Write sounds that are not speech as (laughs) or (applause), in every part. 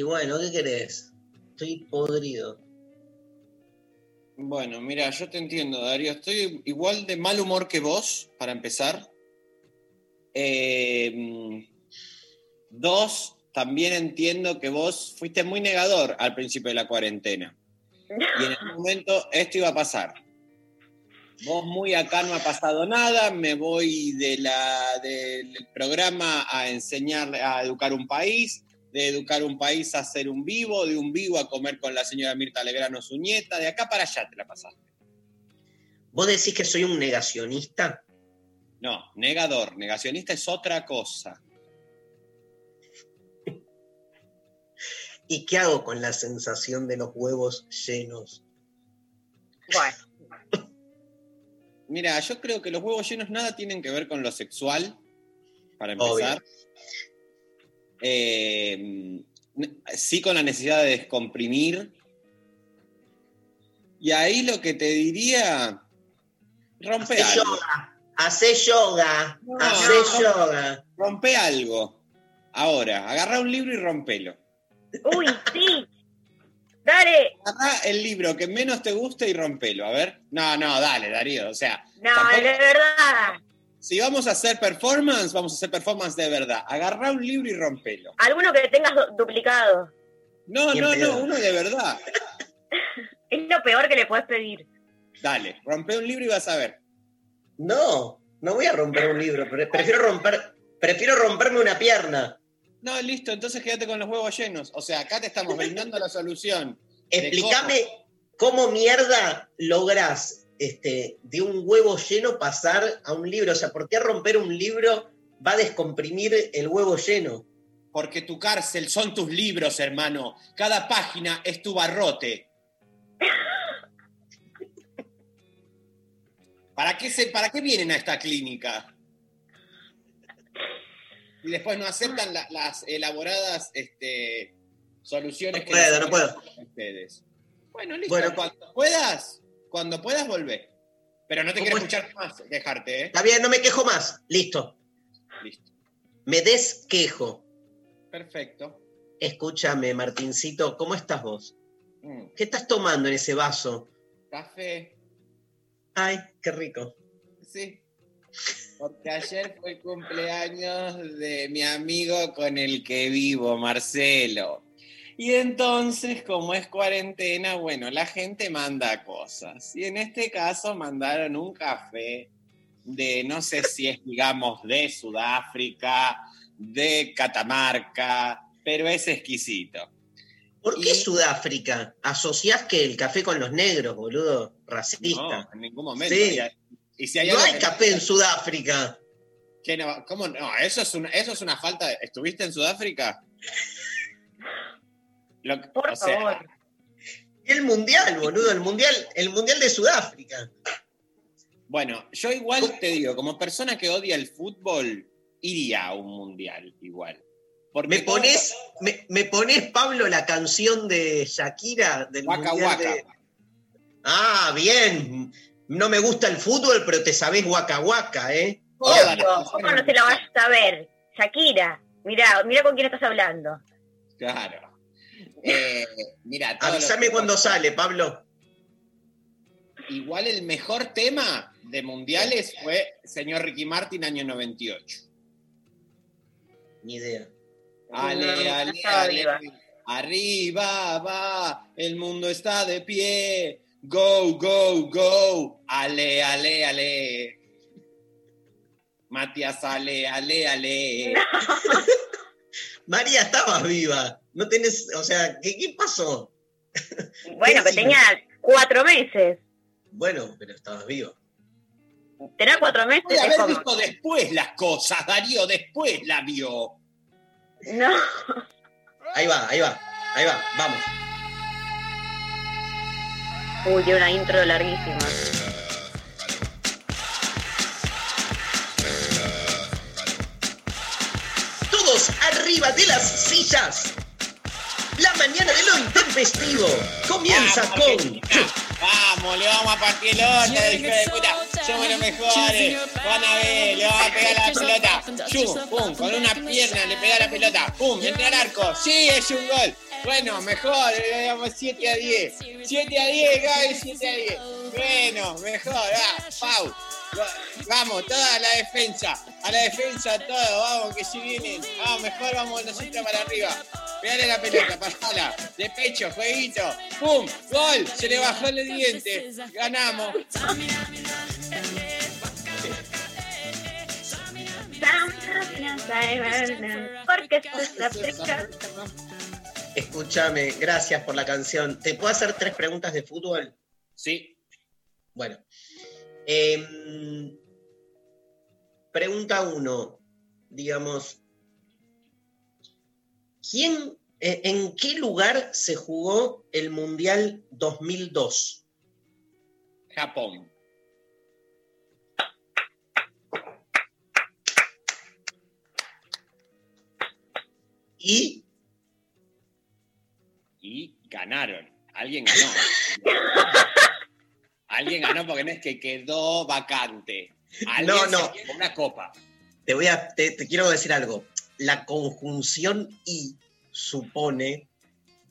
Y bueno, ¿qué querés? Estoy podrido. Bueno, mira, yo te entiendo, Darío. Estoy igual de mal humor que vos, para empezar. Eh, dos, también entiendo que vos fuiste muy negador al principio de la cuarentena. Y en algún momento esto iba a pasar. Vos muy acá no ha pasado nada, me voy de la, del programa a enseñar a educar un país, de educar un país a ser un vivo, de un vivo a comer con la señora Mirta Legrano, su nieta, de acá para allá te la pasaste. ¿Vos decís que soy un negacionista? No, negador, negacionista es otra cosa. ¿Y qué hago con la sensación de los huevos llenos? bueno. Mira, yo creo que los huevos llenos nada tienen que ver con lo sexual, para Obvio. Eh, sí con la necesidad de descomprimir. Y ahí lo que te diría, rompe Hacé algo. yoga. Hacé yoga. No, Hacé no. yoga. Rompe algo. Ahora, agarra un libro y rompelo. Uy, sí. Dale. Agarra el libro que menos te guste y rompelo. A ver. No, no, dale, Darío. O sea, No, Tampoco- de verdad. Si vamos a hacer performance, vamos a hacer performance de verdad. Agarra un libro y rompelo. Alguno que tengas du- duplicado. No, no, no, uno de verdad. (laughs) Es lo peor que le puedes pedir. Dale, rompe un libro y vas a ver. No, no voy a romper un libro. pre- Prefiero romper, prefiero romperme una pierna. No, listo, entonces quédate con los huevos llenos. O sea, acá te estamos brindando la solución. (laughs) Explícame cómo mierda lográs este, de un huevo lleno pasar a un libro. O sea, ¿por qué romper un libro va a descomprimir el huevo lleno? Porque tu cárcel son tus libros, hermano. Cada página es tu barrote. ¿Para qué, se, ¿Para qué vienen a esta clínica? Y después no aceptan la- las elaboradas este, soluciones No que puedo, les no puedo. ustedes. Bueno, listo. Bueno. cuando puedas, cuando puedas, volvé. Pero no te quiero escuchar más, dejarte, ¿eh? Está bien, no me quejo más. Listo. Listo. Me desquejo. Perfecto. Escúchame, Martincito, ¿cómo estás vos? Mm, ¿Qué estás tomando en ese vaso? Café. Ay, qué rico. Sí. Porque ayer fue el cumpleaños de mi amigo con el que vivo, Marcelo. Y entonces, como es cuarentena, bueno, la gente manda cosas. Y en este caso mandaron un café de, no sé si es, digamos, de Sudáfrica, de Catamarca, pero es exquisito. ¿Por qué Y- Sudáfrica? ¿Asociás que el café con los negros, boludo? Racista. No, en ningún momento. Sí. Y, y si hay no hay que- café en Sudáfrica. ¿Qué no? ¿Cómo no? Eso es una, eso es una falta. de- ¿Estuviste en Sudáfrica? Lo- Por o sea, favor. El mundial, boludo, el mundial, el mundial de Sudáfrica. Bueno, yo igual te digo, como persona que odia el fútbol, iría a un mundial igual. Porque ¿Me todo- pones, me, me pones, Pablo, la canción de Shakira del Waka mundial Waka. de- Ah, bien. No me gusta el fútbol, pero te sabés Waka Waka, ¿eh? Obvio. ¿Cómo no se la vas a saber? Shakira. Mirá, mirá con quién estás hablando. Claro. Eh, mira, Avísame cuando sale, Pablo. Igual el mejor tema de mundiales fue Señor Ricky Martin, año 98. Ni idea. Ale, No, no ale, ale. Arriba va, el mundo está de pie. Go, go, go. Ale, ale, ale. Matías, ale, ale, ale. (laughs) María, estabas viva. No tenés, o sea, ¿qué, qué pasó? Bueno, que tenía cuatro meses. Bueno, pero estabas viva. Tener cuatro meses Puede es haber como... visto después las cosas, Darío, después la vio. No, Ahí va, ahí va, ahí va, vamos. uy, tiene una intro larguísima. Todos arriba de las sillas. La mañana de lo intempestivo comienza Vamos, con. Argentina. Vamos, le vamos a partir el orto, hijo de puta. Somos los mejores. Van a ver, le vamos a pegar la pelota. Chum, pum, con una pierna le pega la pelota. Pum, entra al arco. Sí, es un gol. Bueno, mejor, le damos 7 a 10. 7 a 10, Gaby, 7 a 10. Bueno, mejor, ah, Pau. Va- Vamos, toda la defensa. A la defensa, todo, vamos, que si vienen. Vamos, mejor vamos nosotros para arriba. Pegale la pelota, pasala. De pecho, jueguito. ¡Pum! ¡Gol! Se le bajó el diente. Ganamos. Porque. Escúchame, gracias por la canción. ¿Te puedo hacer tres preguntas de fútbol? Sí. Bueno. Em, pregunta uno. Digamos, ¿quién, eh, en qué lugar se jugó el Mundial 2002? Japón. Y Y ganaron. Alguien ganó. Alguien ganó porque no es que quedó vacante. Alguien No, se no. llevó una copa. te voy a, te, te quiero decir algo. La conjunción y supone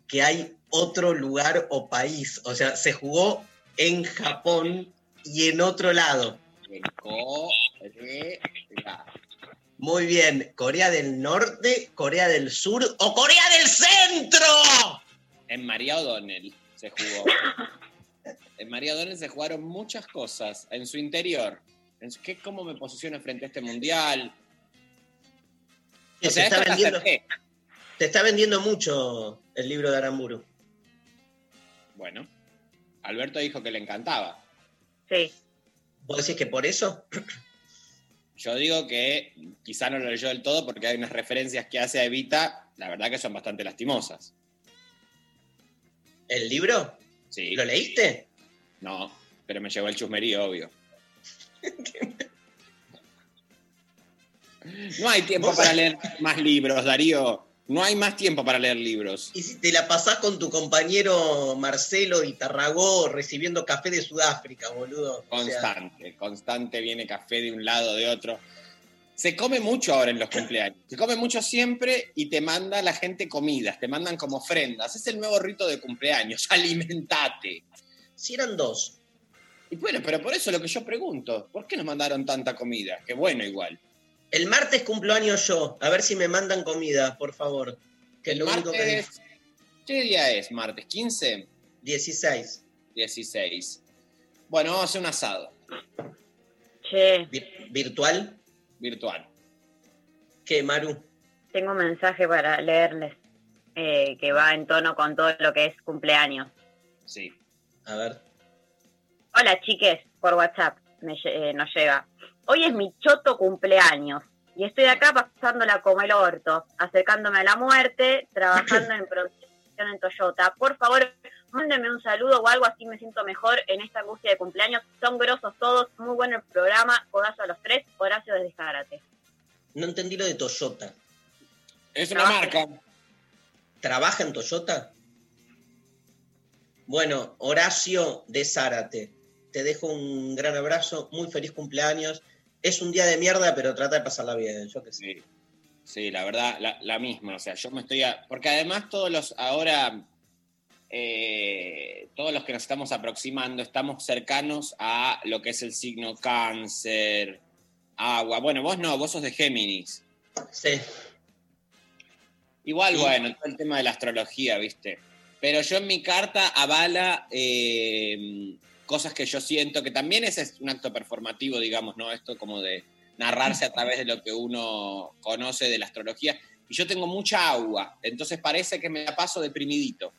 que hay otro lugar o país. O sea, se jugó en Japón y en otro lado. Muy bien. Corea del Norte, Corea del Sur o Corea del Centro. En María O'Donnell se jugó. En María O'Donnell se jugaron muchas cosas en su interior. En su- ¿qué, ¿Cómo me posiciono frente a este mundial? Que O se está vendiendo, te está vendiendo mucho el libro de Aramburu. Bueno, Alberto dijo que le encantaba. Sí. ¿Vos decís que por eso? (clears throat) Yo digo que quizá no lo leyó del todo porque hay unas referencias que hace a Evita, la verdad que son bastante lastimosas. ¿El libro? Sí. ¿Lo leíste? No, pero me llevó el chusmerío, obvio. (laughs) No hay tiempo para leer más libros, Darío. No hay más tiempo para leer libros. Y si te la pasás con tu compañero Marcelo y Tarragó recibiendo café de Sudáfrica, boludo. O sea, Constante, constante viene café de un lado, de otro. Se come mucho ahora en los cumpleaños. Se come mucho siempre y te manda la gente comidas, te mandan como ofrendas. Es el nuevo rito de cumpleaños. (laughs) Alimentate. si eran dos. Y bueno, pero por eso lo que yo pregunto, ¿por qué nos mandaron tanta comida? Qué bueno igual. El martes cumplo años yo. A ver si me mandan comida, por favor. Que es El lo único que martes, ¿Qué día es? ¿Martes 15? 16. 16. Bueno, vamos a hacer un asado Che, Vi- ¿Virtual? virtual. ¿Qué, Maru? tengo un mensaje para leerles eh, que va en tono con todo lo que es cumpleaños. Sí. A ver. Hola chiques, por WhatsApp me eh, nos llega. Hoy es mi choto cumpleaños y estoy acá pasándola como el orto, acercándome a la muerte, trabajando en producción en Toyota. Por favor, mándenme un saludo o algo así me siento mejor en esta angustia de cumpleaños. Son grosos todos, muy bueno el programa, codazo a los tres, Horacio desde Zárate. No entendí lo de Toyota. Es una marca. ¿Trabaja en Toyota? Bueno, Horacio de Zárate. Te dejo un gran abrazo, muy feliz cumpleaños. Es un día de mierda, pero trata de pasarla bien, yo qué sé. Sí, sí la verdad, la, la misma. O sea, yo me estoy. a- porque además, todos los. Ahora. eh, todos los que nos estamos aproximando estamos cercanos a lo que es el signo cáncer, agua. Bueno, vos no, vos sos de Géminis. Sí. Igual, Sí. bueno, todo el tema de la astrología, ¿viste? Pero yo en mi carta avala eh, cosas que yo siento, que también ese es un acto performativo, digamos, ¿no? Esto como de narrarse a través de lo que uno conoce de la astrología. Y yo tengo mucha agua, entonces parece que me la paso deprimidito.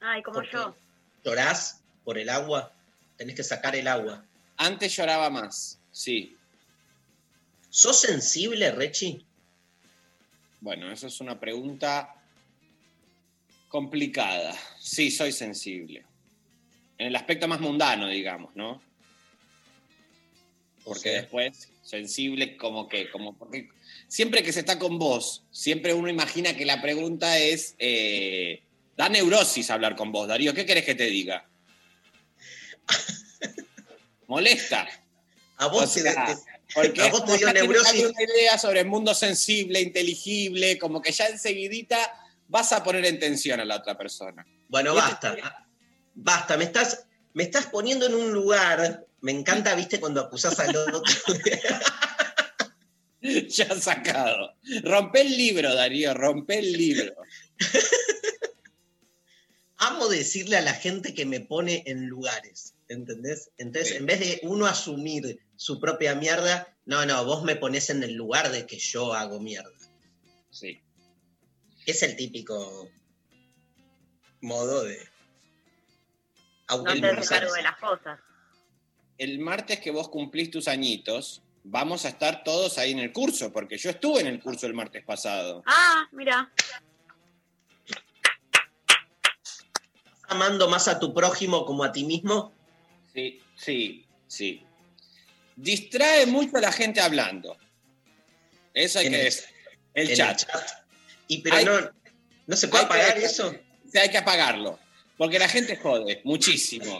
Ay, como yo. ¿Llorás por el agua? Tenés que sacar el agua. Antes lloraba más, sí. ¿Sos sensible, Rechi? Bueno, eso es una pregunta complicada. Sí, soy sensible. En el aspecto más mundano, digamos, ¿no? O Porque sea, después, sensible como que, como porque siempre que se está con vos, siempre uno imagina que la pregunta es, eh, da neurosis hablar con vos, Darío, ¿qué querés que te diga? Molesta. a vos o te- sea, te- Porque A vos te dio neurosis. alguna idea sobre el mundo sensible, inteligible, como que ya enseguidita vas a poner en tensión a la otra persona. Bueno, ¿Qué basta. Basta, me estás, me estás poniendo en un lugar. Me encanta, viste, cuando acusás al otro. (laughs) (laughs) ya sacado. Rompe el libro, Darío, rompe el libro. (laughs) Amo decirle a la gente que me pone en lugares, ¿entendés? Entonces, Sí. en vez de uno asumir su propia mierda, no, no, vos me pones en el lugar de que yo hago mierda. Sí. Es el típico modo de No te de las cosas. El martes que vos cumplís tus añitos, vamos a estar todos ahí en el curso, porque yo estuve en el curso el martes pasado. Ah, mira. amando más a tu prójimo como a ti mismo. Sí, sí, sí. Distrae mucho a la gente hablando. Eso hay En que el- decir. El chat. Y pero Hay- no, no se puede que- apagar eso. Sí, hay que apagarlo. Porque la gente jode muchísimo.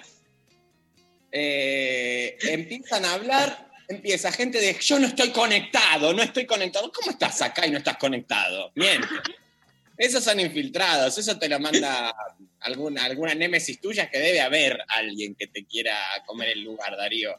Eh, empiezan a hablar, empieza gente de yo no estoy conectado, no estoy conectado. ¿Cómo estás acá y no estás conectado? Miente. Esos son infiltrados, eso te lo manda alguna, alguna némesis tuya que debe haber alguien que te quiera comer el lugar, Darío.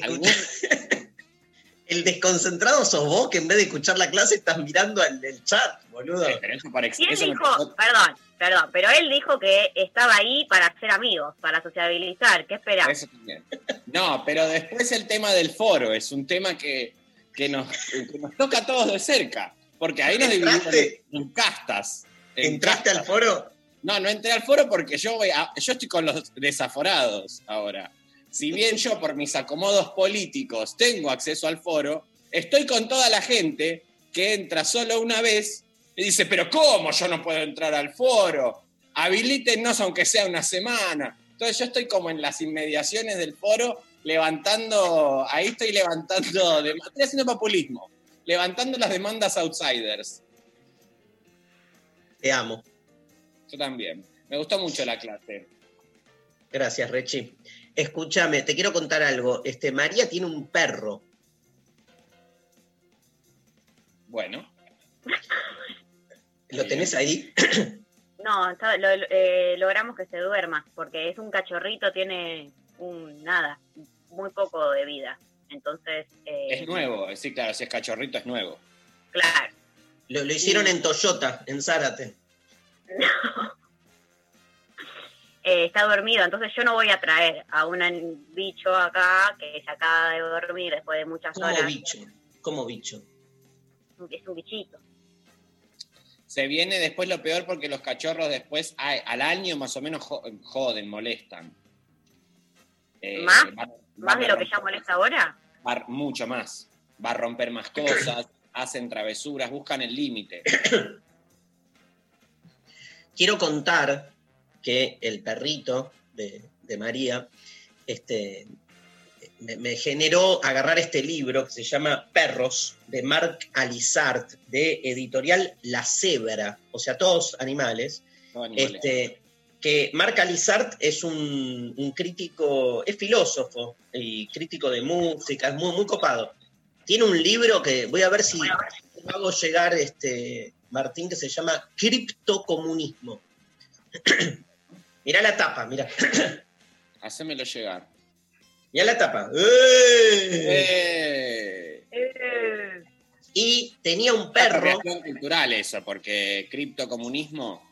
¿Algún- Escucha, (laughs) el desconcentrado sos vos que en vez de escuchar la clase estás mirando al el chat, boludo. Pero eso por ex- ¿Quién eso me dijo? Perdón, perdón, pero él dijo que estaba ahí para ser amigos, para sociabilizar. ¿Qué también. No, pero después el tema del foro es un tema que, que nos, que nos toca a todos de cerca, porque ahí nos dividimos ¿Entraste? en, en castas. en ¿Entraste al foro? No, no entré al foro porque yo, voy a- yo estoy con los desaforados ahora. Si bien yo por mis acomodos políticos tengo acceso al foro, estoy con toda la gente que entra solo una vez y dice, pero ¿cómo yo no puedo entrar al foro? Habilítennos aunque sea una semana. Entonces yo estoy como en las inmediaciones del foro levantando, ahí estoy levantando, (laughs) estoy haciendo populismo, levantando las demandas outsiders. Te amo. Yo también. Me gustó mucho la clase. Gracias, Rechi. Escúchame, te quiero contar algo. Este, María tiene un perro. Bueno. (laughs) ¿Lo tenés ahí? (coughs) No, está- lo- lo- eh, logramos que se duerma, porque es un cachorrito, tiene un nada, muy poco de vida. Entonces, eh, Es nuevo, sí, claro, si es cachorrito es nuevo. claro. Lo, lo hicieron en Toyota, en Zárate. (laughs) Eh, está dormido, entonces yo no voy a traer a un bicho acá que se acaba de dormir después de muchas horas. bicho. Como bicho. Es un bichito. Se viene después lo peor porque los cachorros después al año más o menos jo- joden, molestan. Eh, ¿Más? va- va ¿Más a de lo que ya molesta ahora? va mucho más. Va a romper más cosas, hacen travesuras, buscan el límite. (coughs) Quiero contar que el perrito de, de María este, me, me generó agarrar este libro que se llama Perros, de Marc Alizart, de editorial La Cebra, o sea, todos animales. Este, que Marc Alizart es un, un crítico, es filósofo y crítico de música, es muy, muy copado. Tiene un libro que voy a ver si lo hago llegar, este, Martín, que se llama Criptocomunismo. (clears throat) mirá la tapa, mirá. (clears throat) Hacémelo llegar. Mirá la tapa. ¡Eh! ¡Eh! Y tenía un Es perro. reacción cultural eso, porque criptocomunismo.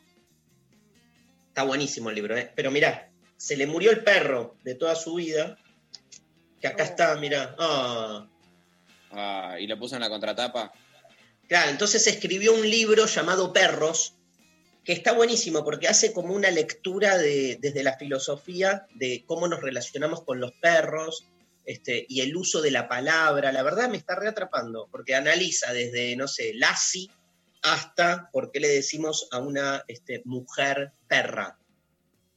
Está buenísimo el libro, ¿eh? Pero mirá, se le murió el perro de toda su vida. Que acá Oh. está, mirá. Ah. ah, y lo puso en la contratapa. Claro, entonces escribió un libro llamado Perros, que está buenísimo porque hace como una lectura de, desde la filosofía de cómo nos relacionamos con los perros este, y el uso de la palabra. La verdad me está reatrapando porque analiza desde, no sé, Lassie hasta por qué le decimos a una este, mujer perra.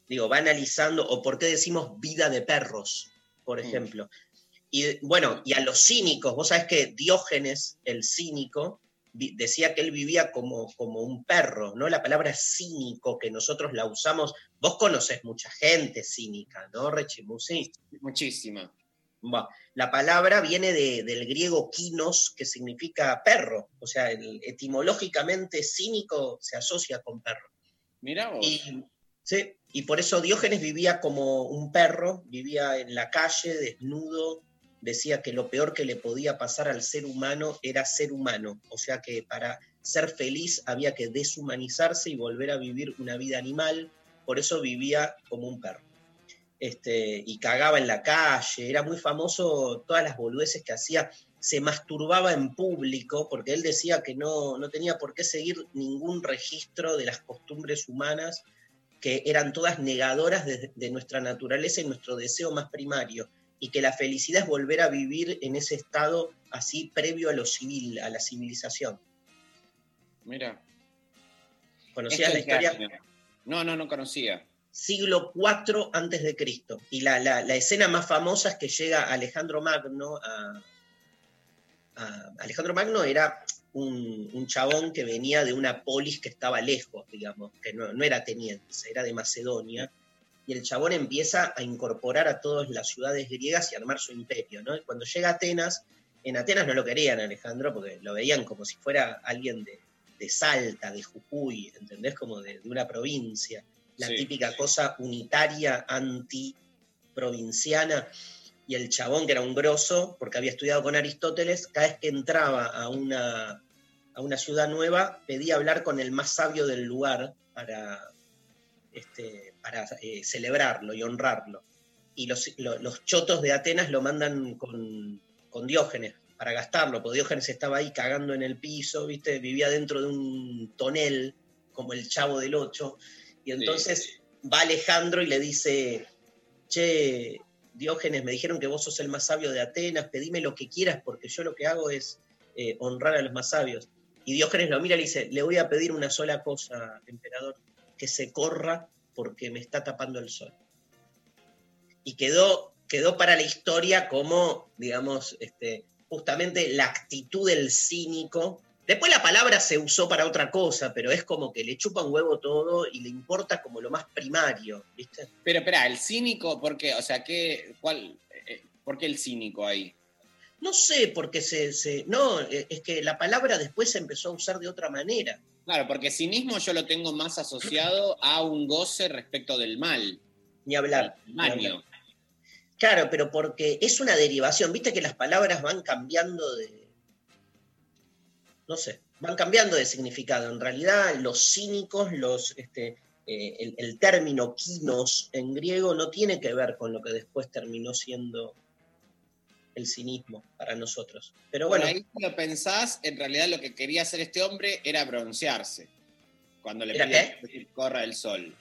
Digo, va analizando, o por qué decimos vida de perros, por Mm. ejemplo. Y bueno, y a los cínicos, vos sabés que Diógenes, el cínico, decía que él vivía como, como un perro, ¿no? La palabra cínico que nosotros la usamos, vos conoces mucha gente cínica, ¿no, Rechimusi? Muchísima. La palabra viene de- del griego kinos, que significa perro, o sea, el- etimológicamente cínico se asocia con perro. Mirá vos. Y, sí, y por eso Diógenes vivía como un perro, vivía en la calle, desnudo, decía que lo peor que le podía pasar al ser humano era ser humano, o sea que para ser feliz había que deshumanizarse y volver a vivir una vida animal, por eso vivía como un perro. Este, y cagaba en la calle, era muy famoso todas las boludeces que hacía, se masturbaba en público, porque él decía que no, no tenía por qué seguir ningún registro de las costumbres humanas, que eran todas negadoras de, de nuestra naturaleza y nuestro deseo más primario, y que la felicidad es volver a vivir en ese estado así previo a lo civil, a la civilización. Mira. ¿Conocías la historia? No, no, no conocía. siglo IV antes de Cristo. Y la, la- la escena más famosa es que llega Alejandro Magno a, a- Alejandro Magno era un, un chabón que venía de una polis que estaba lejos, digamos, que no, no era ateniense, era de Macedonia. Y el chabón empieza a incorporar a todas las ciudades griegas y armar su imperio, ¿no? Y cuando llega a Atenas, en Atenas no lo querían Alejandro porque lo veían como si fuera alguien de, de Salta, de Jujuy, ¿entendés? Como de, de una provincia la Sí, típica sí. cosa unitaria, anti-provinciana, y el chabón, que era un grosso, porque había estudiado con Aristóteles, cada vez que entraba a una, a una ciudad nueva, pedía hablar con el más sabio del lugar para, este, para eh, celebrarlo y honrarlo. Y los, lo- los chotos de Atenas lo mandan con, con Diógenes para gastarlo, porque Diógenes estaba ahí cagando en el piso, ¿viste? vivía dentro de un tonel, como el chavo del ocho, y entonces va Alejandro y le dice, che, Diógenes, me dijeron que vos sos el más sabio de Atenas, pedime lo que quieras porque yo lo que hago es eh, honrar a los más sabios. Y Diógenes lo mira y le dice, le voy a pedir una sola cosa, emperador, que se corra porque me está tapando el sol. Y quedó, quedó para la historia como, digamos, este, justamente la actitud del cínico. Después la palabra se usó para otra cosa, pero es como que le chupa un huevo todo y le importa como lo más primario, ¿viste? Pero espera, el cínico, ¿por qué? O sea, ¿qué, cuál, eh, ¿por qué el cínico ahí? No sé, porque se, se- No, eh, es que la palabra después se empezó a usar de otra manera. Claro, porque cinismo yo lo tengo más asociado a un goce respecto del mal. Ni hablar. del ni hablar. daño. Claro, pero porque es una derivación. Viste que las palabras van cambiando de. No sé, van cambiando de significado. En realidad, los cínicos, los. Este, eh, el, el término kinos en griego no tiene que ver con lo que después terminó siendo el cinismo para nosotros. Pero Bueno, ahí si lo pensás, en realidad lo que quería hacer este hombre era broncearse. Cuando le ¿Era pide que corra el sol.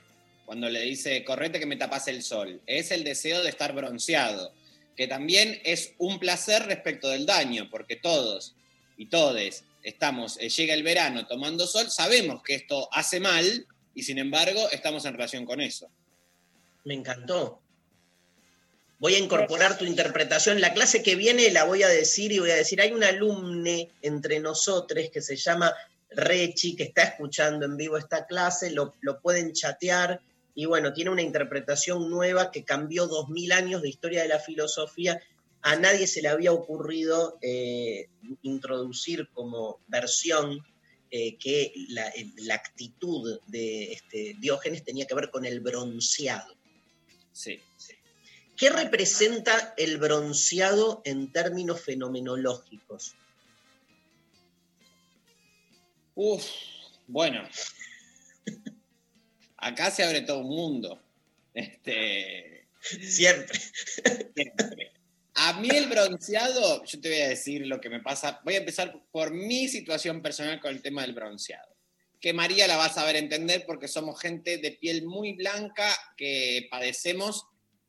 Cuando le dice, correte que me tapas el sol. Es el deseo de estar bronceado. Que también es un placer respecto del daño, porque todos y todes estamos, eh, llega el verano tomando sol, sabemos que esto hace mal y sin embargo estamos en relación con eso. Me encantó. Voy a incorporar tu interpretación. La clase que viene la voy a decir y voy a decir, hay un alumne entre nosotros que se llama Rechi, que está escuchando en vivo esta clase, lo, lo pueden chatear y bueno, tiene una interpretación nueva que cambió dos mil años de historia de la filosofía. A nadie se le había ocurrido eh, introducir como versión eh, que la, la actitud de este, Diógenes tenía que ver con el bronceado. Sí. ¿Qué representa el bronceado en términos fenomenológicos? Uf, bueno. Acá se abre todo un mundo. Este, Siempre. siempre. A mí el bronceado, yo te voy a decir lo que me pasa. Voy a empezar por mi situación personal con el tema del bronceado. Que María la va a saber entender porque somos gente de piel muy blanca que padecemos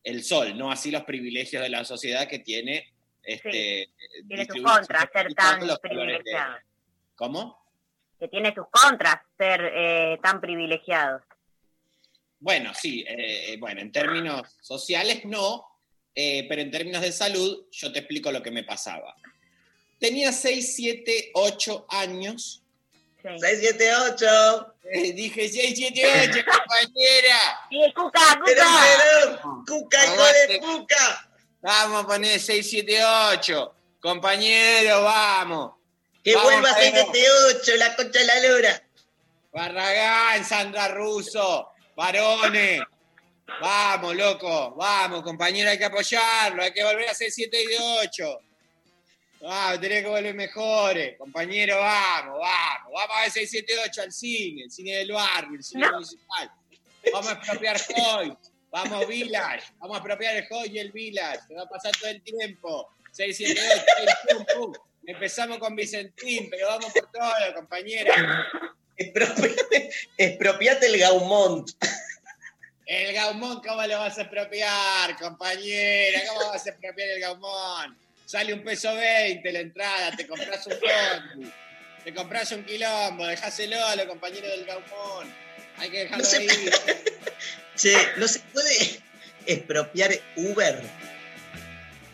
el sol, no así los privilegios de la sociedad que tiene. Este, Tiene sus contras ser tan colores de- privilegiado. ¿Cómo? Que tiene sus contras ser eh, tan privilegiados. Bueno, sí, eh, bueno, en términos sociales no, eh, pero en términos de salud yo te explico lo que me pasaba. Tenía 6, 7, 8 años. Sí. 678. Eh, dije 6, 7, 8, compañera. Sí, Cuca, Pero, Cuca. Cuca, hijo de Cuca. Vamos a poner 6, 7, 8. Compañero, vamos. Que Vamos, vuelva Pedro. 678, la concha de la lora. Barragán, Sandra Russo, varones. Vamos, loco, vamos, compañero, hay que apoyarlo, hay que volver a ser 7 y 8. Vamos, tenés que volver mejores, compañero, vamos, vamos, vamos a ver 6, 7, 8 al cine, el cine del barrio, el cine No. municipal. Vamos a expropiar Hoy, vamos Village, vamos a expropiar el Hoy y el Village, se va a pasar todo el tiempo. 6, 7, 8, 6, pum, pum. Empezamos con Vicentín, pero vamos por todo, compañero. Expropiate, expropiate el Gaumont. El Gaumont, ¿cómo lo vas a expropiar, compañera? ¿Cómo vas a expropiar el Gaumont? Sale un peso 20 la entrada, te compras un bondi, te compras un quilombo, dejáselo a los compañeros del Gaumont. Hay que dejarlo No se- ahí. Che, ¿no se puede expropiar Uber?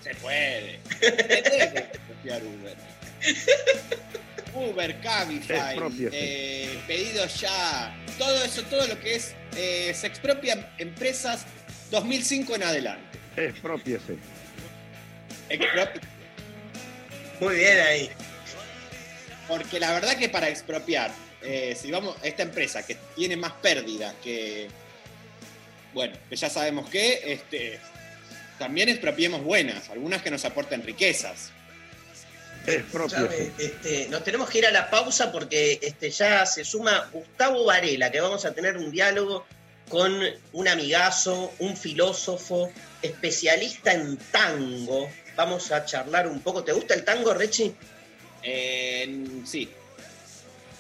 Se puede. Se debe expropiar Uber. Uber, Cabify, eh, pedidos ya, todo eso, todo lo que es, eh, se expropian empresas 2005 en adelante. Expropiese. Muy bien ahí. Porque la verdad que para expropiar, eh, si vamos, esta empresa que tiene más pérdidas que, bueno, que ya sabemos que, este, también expropiemos buenas, algunas que nos aporten riquezas. Escuchame, este, nos tenemos que ir a la pausa porque este, ya se suma Gustavo Varela, que vamos a tener un diálogo con un amigazo, un filósofo, especialista en tango. Vamos a charlar un poco. ¿Te gusta el tango, Rechi? Eh, sí,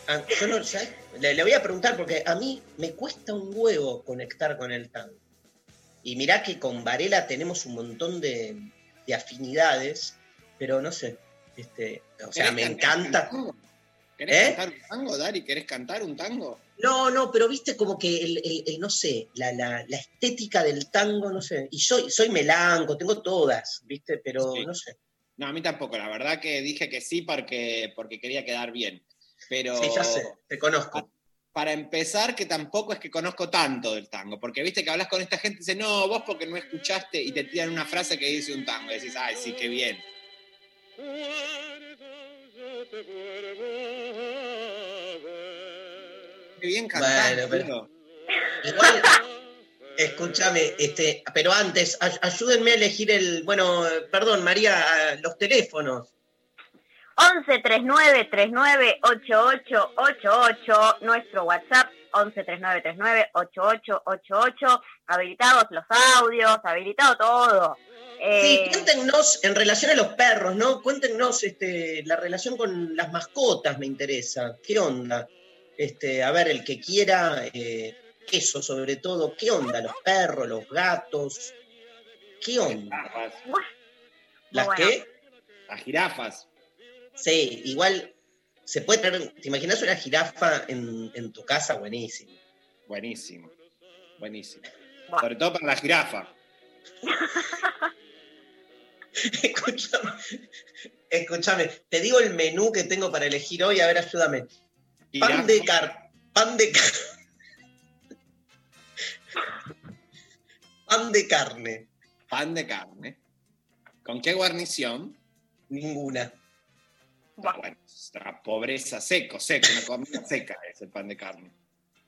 Ah, yo no, ¿sabes? Le, le voy a preguntar porque a mí me cuesta un huevo conectar con el tango. Y mirá que con Varela tenemos un montón de, de afinidades, pero no sé. Este, o sea, ¿Querés me encanta. ¿Querés ¿Eh? cantar un tango, Dari? ¿Querés cantar un tango? No, no, pero viste como que el, el- el, no sé, la, la- la estética del tango, no sé. Y soy, soy melanco, tengo todas, viste, pero Sí. no sé. No, a mí tampoco. La verdad que dije que sí porque, porque quería quedar bien. Pero Sí, ya sé, te conozco. para empezar, que tampoco es que conozco tanto del tango. Porque viste que hablas con esta gente y dice, no, vos porque no escuchaste y te tiran una frase que dice un tango. Y decís, ay, sí, qué bien. Qué bien cantás, Bueno, pero-. Igual, escúchame, este, pero antes, ay- ayúdenme a elegir el, bueno, perdón, María, los teléfonos. 11 39 39 88 88, nuestro WhatsApp 11 39 39 88 88, habilitados los audios, habilitado todo. Sí, Eh, cuéntenos en relación a los perros, ¿no? Cuéntenos este, la relación con las mascotas, me interesa. ¿Qué onda? Este, a ver, el que quiera, eh, eso sobre todo, ¿qué onda? Los perros, los gatos, ¿qué onda? ¿Las bueno. qué? Las jirafas. Sí, igual se puede tener, ¿te imaginas una jirafa en, en tu casa? Buenísimo. Buenísimo. Buenísimo. Sobre todo para la jirafa. (laughs) Escúchame, escúchame, te digo el menú que tengo para elegir hoy, a ver, ayúdame. Pan de car... Pan de car... Pan de carne, Pan de carne. ¿Con qué guarnición? ninguna. Bueno, pobreza seco, seco, una comida seca es el pan de carne.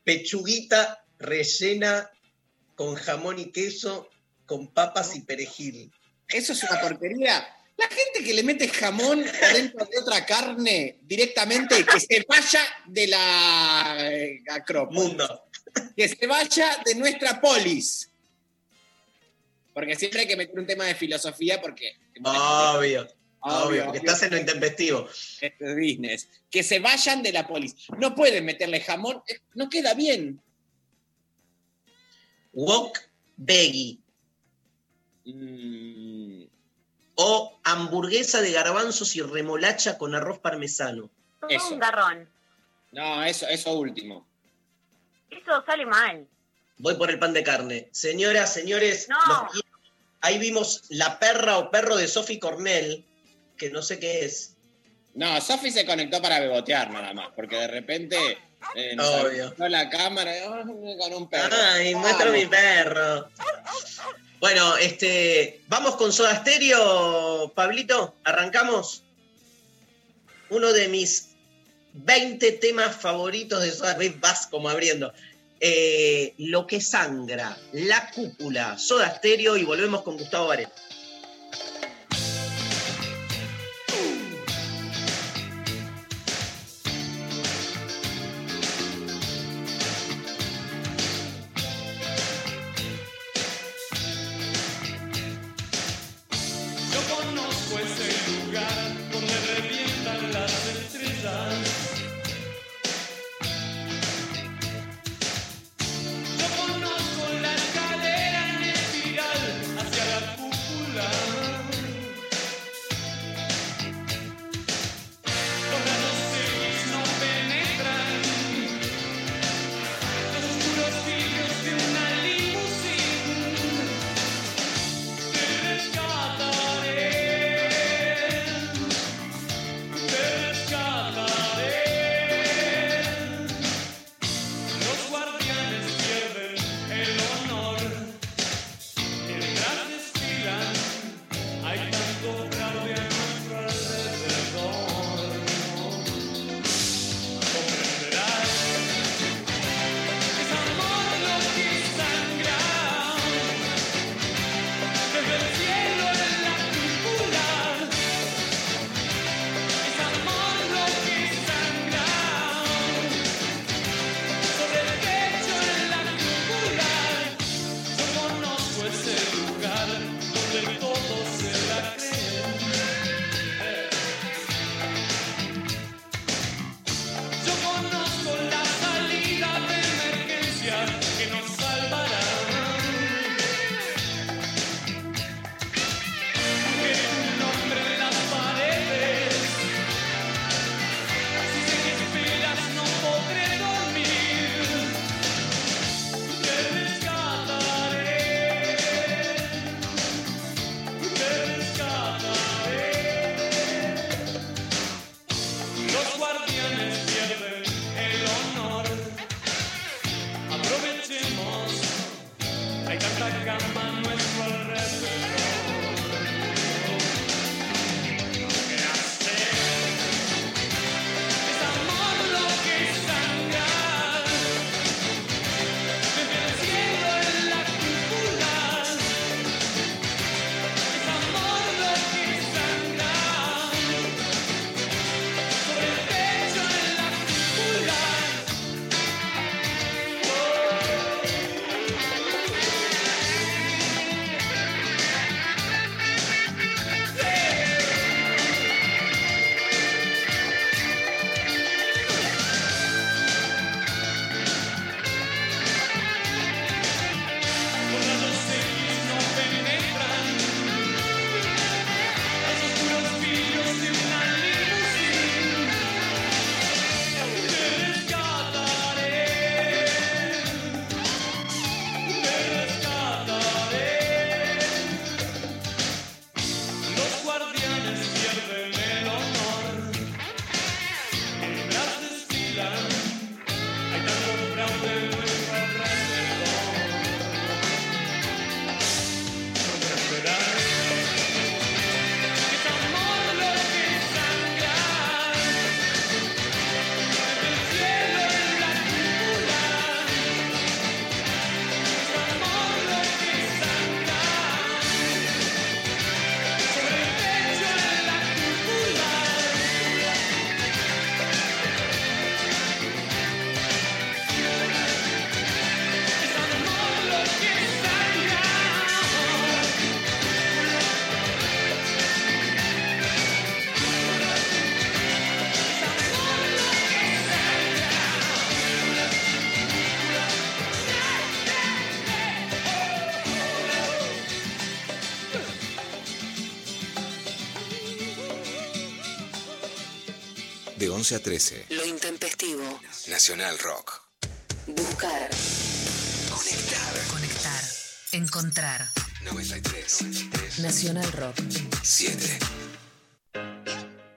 Pechuguita rellena con jamón y queso, con papas y perejil. Eso es una porquería. La gente que le mete jamón adentro de otra carne directamente, que se vaya de la eh, Acrópolis. Mundo. Que se vaya de nuestra polis. Porque siempre hay que meter un tema de filosofía porque... Obvio. Obvio, Obvio, porque obvio. estás en lo intempestivo. Este business. Que se vayan de la polis. No pueden meterle jamón, no queda bien. Wok veggie Mm, o hamburguesa de garbanzos y remolacha con arroz parmesano. Eso. un garrón. no, eso, eso último. Eso sale mal. Voy por el pan de carne. Señoras, señores, No. los quiero. ahí vimos la perra o perro de Sophie Cornell, que no sé qué es. No, Sofi se conectó para bebotear nada más, porque de repente eh, nos Obvio. la cámara y, "Ah, con un perro. Ay, muestra Vamos. mi perro. Bueno, este, vamos con Soda Stereo, Pablito, arrancamos. Uno de mis 20 temas favoritos de Soda Stereo, vas como abriendo. Eh, Lo que sangra, La Cúpula, Soda Stereo y volvemos con Gustavo Varela. 11 a 13. Lo intempestivo. Nacional Rock. Buscar. Conectar. Conectar. Encontrar. 93. Nacional Rock. 7.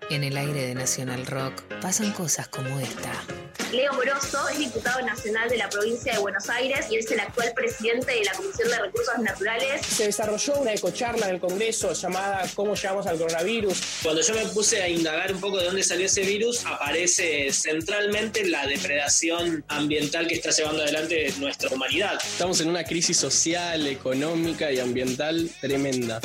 En el aire de Nacional Rock pasan cosas como esta. Leo Moroso es diputado nacional de la provincia de Buenos Aires y es el actual presidente de la Comisión de Recursos Naturales. Se desarrolló una ecocharla en el Congreso llamada ¿Cómo llegamos al coronavirus? Cuando yo me puse a indagar un poco de dónde salió ese virus, aparece centralmente la depredación ambiental que está llevando adelante nuestra humanidad. Estamos en una crisis social, económica y ambiental tremenda.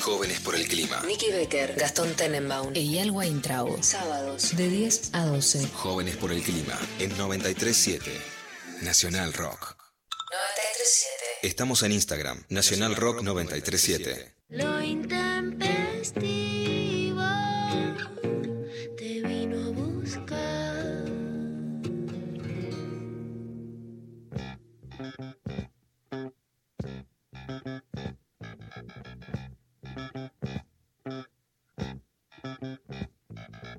Jóvenes por el clima. Nicky Becker, Gastón Tenenbaum e Eyal Weintraub. Sábados de 10 a 12. Jóvenes por el clima. En 93.7. Nacional Rock. 93.7. Estamos en Instagram. Nacional Rock 93.7. Lo intempestivo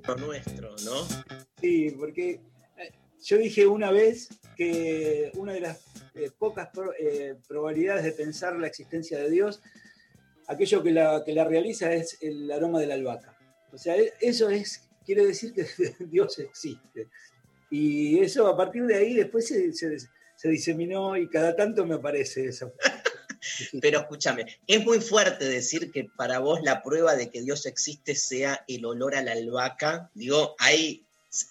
Lo nuestro, ¿no? Sí, porque eh, yo dije una vez que una de las eh, pocas eh, probabilidades de pensar la existencia de Dios, aquello que la, que la realiza es el aroma de la albahaca. O sea, e- eso es, quiere decir que (laughs) Dios existe. Y eso a partir de ahí después se diseminó y cada tanto me aparece eso. (laughs) Pero escúchame, es muy fuerte decir que para vos la prueba de que Dios existe sea el olor a la albahaca. Digo, hay,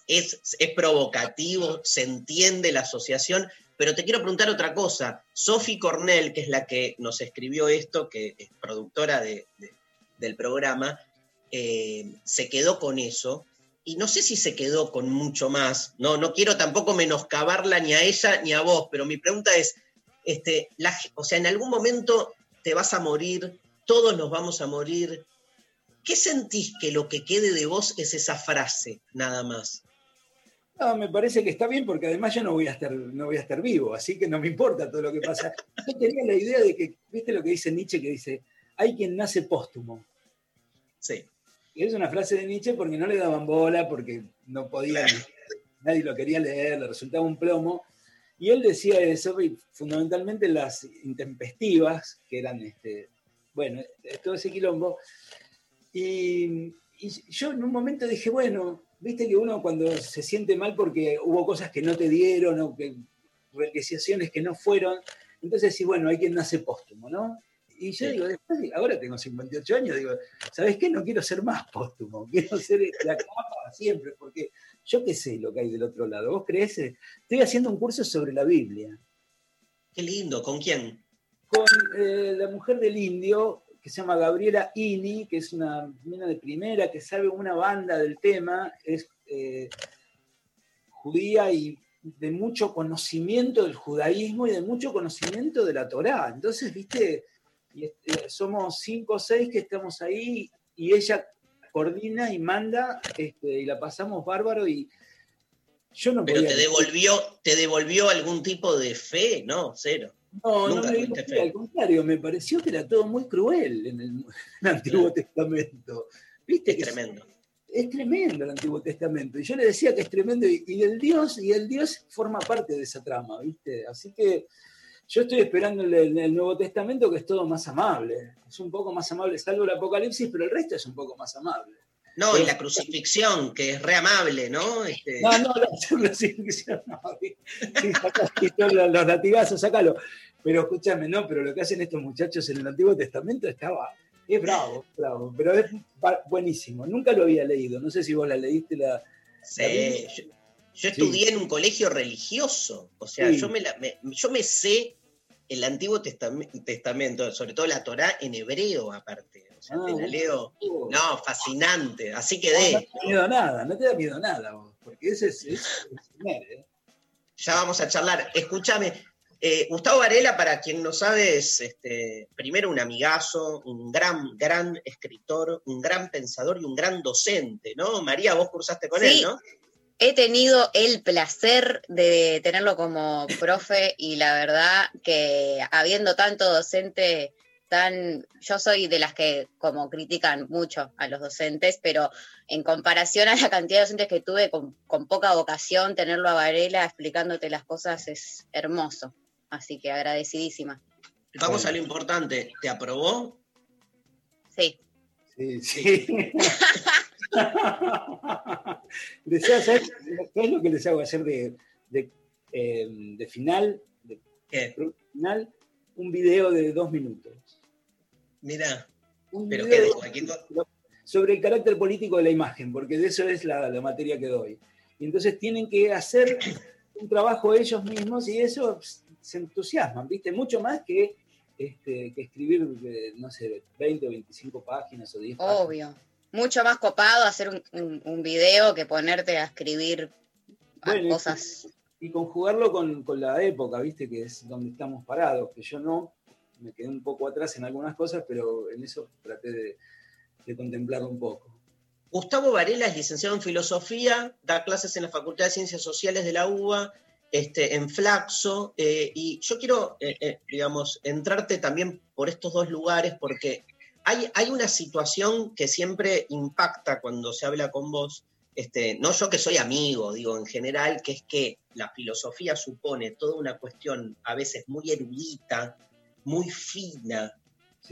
es, es provocativo, se entiende la asociación, pero te quiero preguntar otra cosa. Sophie Cornell, que es la que nos escribió esto, que es productora de- de- del programa, eh, se quedó con eso. Y no sé si se quedó con mucho más. No, no quiero tampoco menoscabarla ni a ella ni a vos, pero mi pregunta es, este, la o sea, en algún momento te vas a morir, todos nos vamos a morir. ¿Qué sentís que lo que quede de vos es esa frase, nada más? No, me parece que está bien porque además yo no voy a estar, no voy a estar vivo, así que no me importa todo lo que pasa. Yo tenía la idea de que, ¿viste lo que dice Nietzsche? Que dice, hay quien nace póstumo. Sí. Y es una frase de Nietzsche porque no le daban bola, porque no podían, nadie lo quería leer, le resultaba un plomo. Y él decía eso, fundamentalmente las intempestivas, que eran, este, bueno, todo ese quilombo. Y, y yo en un momento dije, bueno, viste que uno cuando se siente mal porque hubo cosas que no te dieron o que realizaciones que no fueron, entonces sí, bueno, hay quien nace póstumo, ¿no? Y yo digo, después, de- ahora tengo 58 años, digo, ¿sabes qué? No quiero ser más póstumo, (laughs) quiero ser la capa siempre, porque yo qué sé lo que hay del otro lado. ¿Vos crees? Estoy haciendo un curso sobre la Biblia Qué lindo, ¿con quién? con eh, la mujer del indio, que se llama Gabriela Ini, que es una mina de primera, que sabe una banda del tema, es eh, judía y de mucho conocimiento del judaísmo y de mucho conocimiento de la Torá. Entonces, viste, y, este, somos cinco o seis que estamos ahí y ella coordina y manda este, y la pasamos bárbaro y yo no Pero podía te devolvió, te devolvió algún tipo de fe, ¿no? Cero. No, Nunca no me digo, fe. al contrario, me pareció que era todo muy cruel en el, (laughs) en el Antiguo Testamento. ¿Viste? Es que tremendo. Es tremendo el Antiguo Testamento. Y yo le decía que es tremendo, y, y el Dios, y el Dios forma parte de esa trama, ¿viste? Así que yo estoy esperando el, el- el Nuevo Testamento, que es todo más amable. Es un poco más amable, salvo el Apocalipsis, pero el resto es un poco más amable. No, y la crucifixión, que es re amable, ¿no? Este, No, no, la (laughs) crucifixión no. Sí, los, los latigazos, sácalo. Pero escúchame, no, pero lo que hacen estos muchachos en el Antiguo Testamento estaba. Es bravo, bravo, pero es buenísimo. Nunca lo había leído. No sé si vos la leíste la. Sí, la yo, yo estudié en un colegio religioso, o sea, Sí. yo, me la- me- yo me sé el Antiguo Testam- Testamento, sobre todo la Torá en hebreo aparte, o sea, Ah, te la bueno. leo, no, fascinante, así No, no quedé. te da miedo a nada, no te da miedo a nada vos, porque ese es, es, es primer, ¿eh? Ya vamos a charlar. Escúchame, eh, Gustavo Varela, para quien no sabe, es este, primero un amigazo, un gran, gran escritor, un gran pensador y un gran docente, ¿no? María, vos cursaste con Sí. él, ¿no? He tenido el placer de tenerlo como profe y la verdad que habiendo tanto docente están, yo soy de las que como critican mucho a los docentes, pero en comparación a la cantidad de docentes que tuve con, con poca vocación, tenerlo a Varela explicándote las cosas es hermoso. Así que agradecidísima. Vamos a lo importante. ¿Te aprobó? Sí. Sí, sí. (laughs) (laughs) Les hago- ¿sabes ¿Qué es lo que les hago hacer de, de, eh, de final? De ¿Qué? final, un video de dos minutos. Mira, Un pero video qué de cualquier sobre el carácter político de la imagen, porque de eso es la, la materia que doy. Y entonces tienen que hacer un trabajo ellos mismos y eso se entusiasman, ¿viste? Mucho más que, este, que escribir, eh, no sé, 20 o 25 páginas o 10 páginas. Mucho más copado hacer un, un- un video que ponerte a escribir y- cosas. Y conjugarlo con, con la época, ¿viste? Que es donde estamos parados, que yo no, me quedé un poco atrás en algunas cosas, pero en eso traté de, de contemplarlo un poco. Gustavo Varela es licenciado en filosofía, da clases en la Facultad de Ciencias Sociales de la UBA, este, en Flaxo, eh, y yo quiero, eh, eh, digamos, entrarte también por estos dos lugares porque hay, hay una situación que siempre impacta cuando se habla con vos, este, no yo que soy amigo, digo, en general, que es que la filosofía supone toda una cuestión a veces muy erudita, muy fina,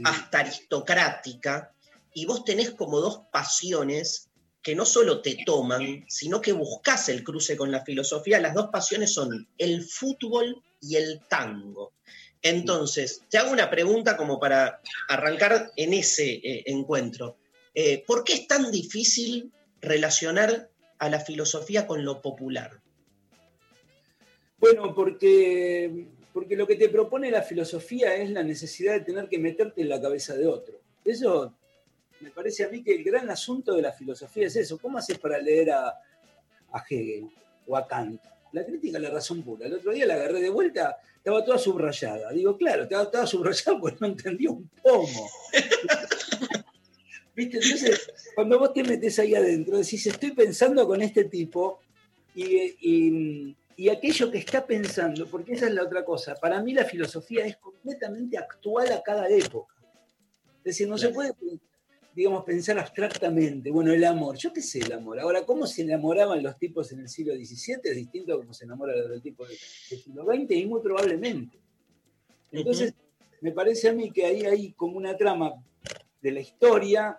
hasta aristocrática, y vos tenés como dos pasiones que no solo te toman, sino que buscas el cruce con la filosofía. Las dos pasiones son el fútbol y el tango. Entonces, te hago una pregunta como para arrancar en ese eh, encuentro. Eh, ¿Por qué es tan difícil relacionar a la filosofía con lo popular? Bueno, porque, porque lo que te propone la filosofía es la necesidad de tener que meterte en la cabeza de otro. Eso me parece a mí que el gran asunto de la filosofía es eso. ¿Cómo haces para leer a, a Hegel o a Kant? La crítica la razón pura. El otro día la agarré de vuelta, estaba toda subrayada. Digo, claro, estaba toda subrayada porque no entendía un pomo. (laughs) ¿Viste? Entonces, cuando vos te metes ahí adentro, decís, estoy pensando con este tipo y, y- y aquello que está pensando, porque esa es la otra cosa, para mí la filosofía es completamente actual a cada época. Es decir, no se puede, digamos, pensar abstractamente, bueno, el amor, yo qué sé el amor. Ahora, ¿cómo se enamoraban los tipos en el siglo XVII? Es distinto a cómo se enamoran los tipos del siglo XX y muy probablemente. Entonces, me parece a mí que ahí hay como una trama de la historia,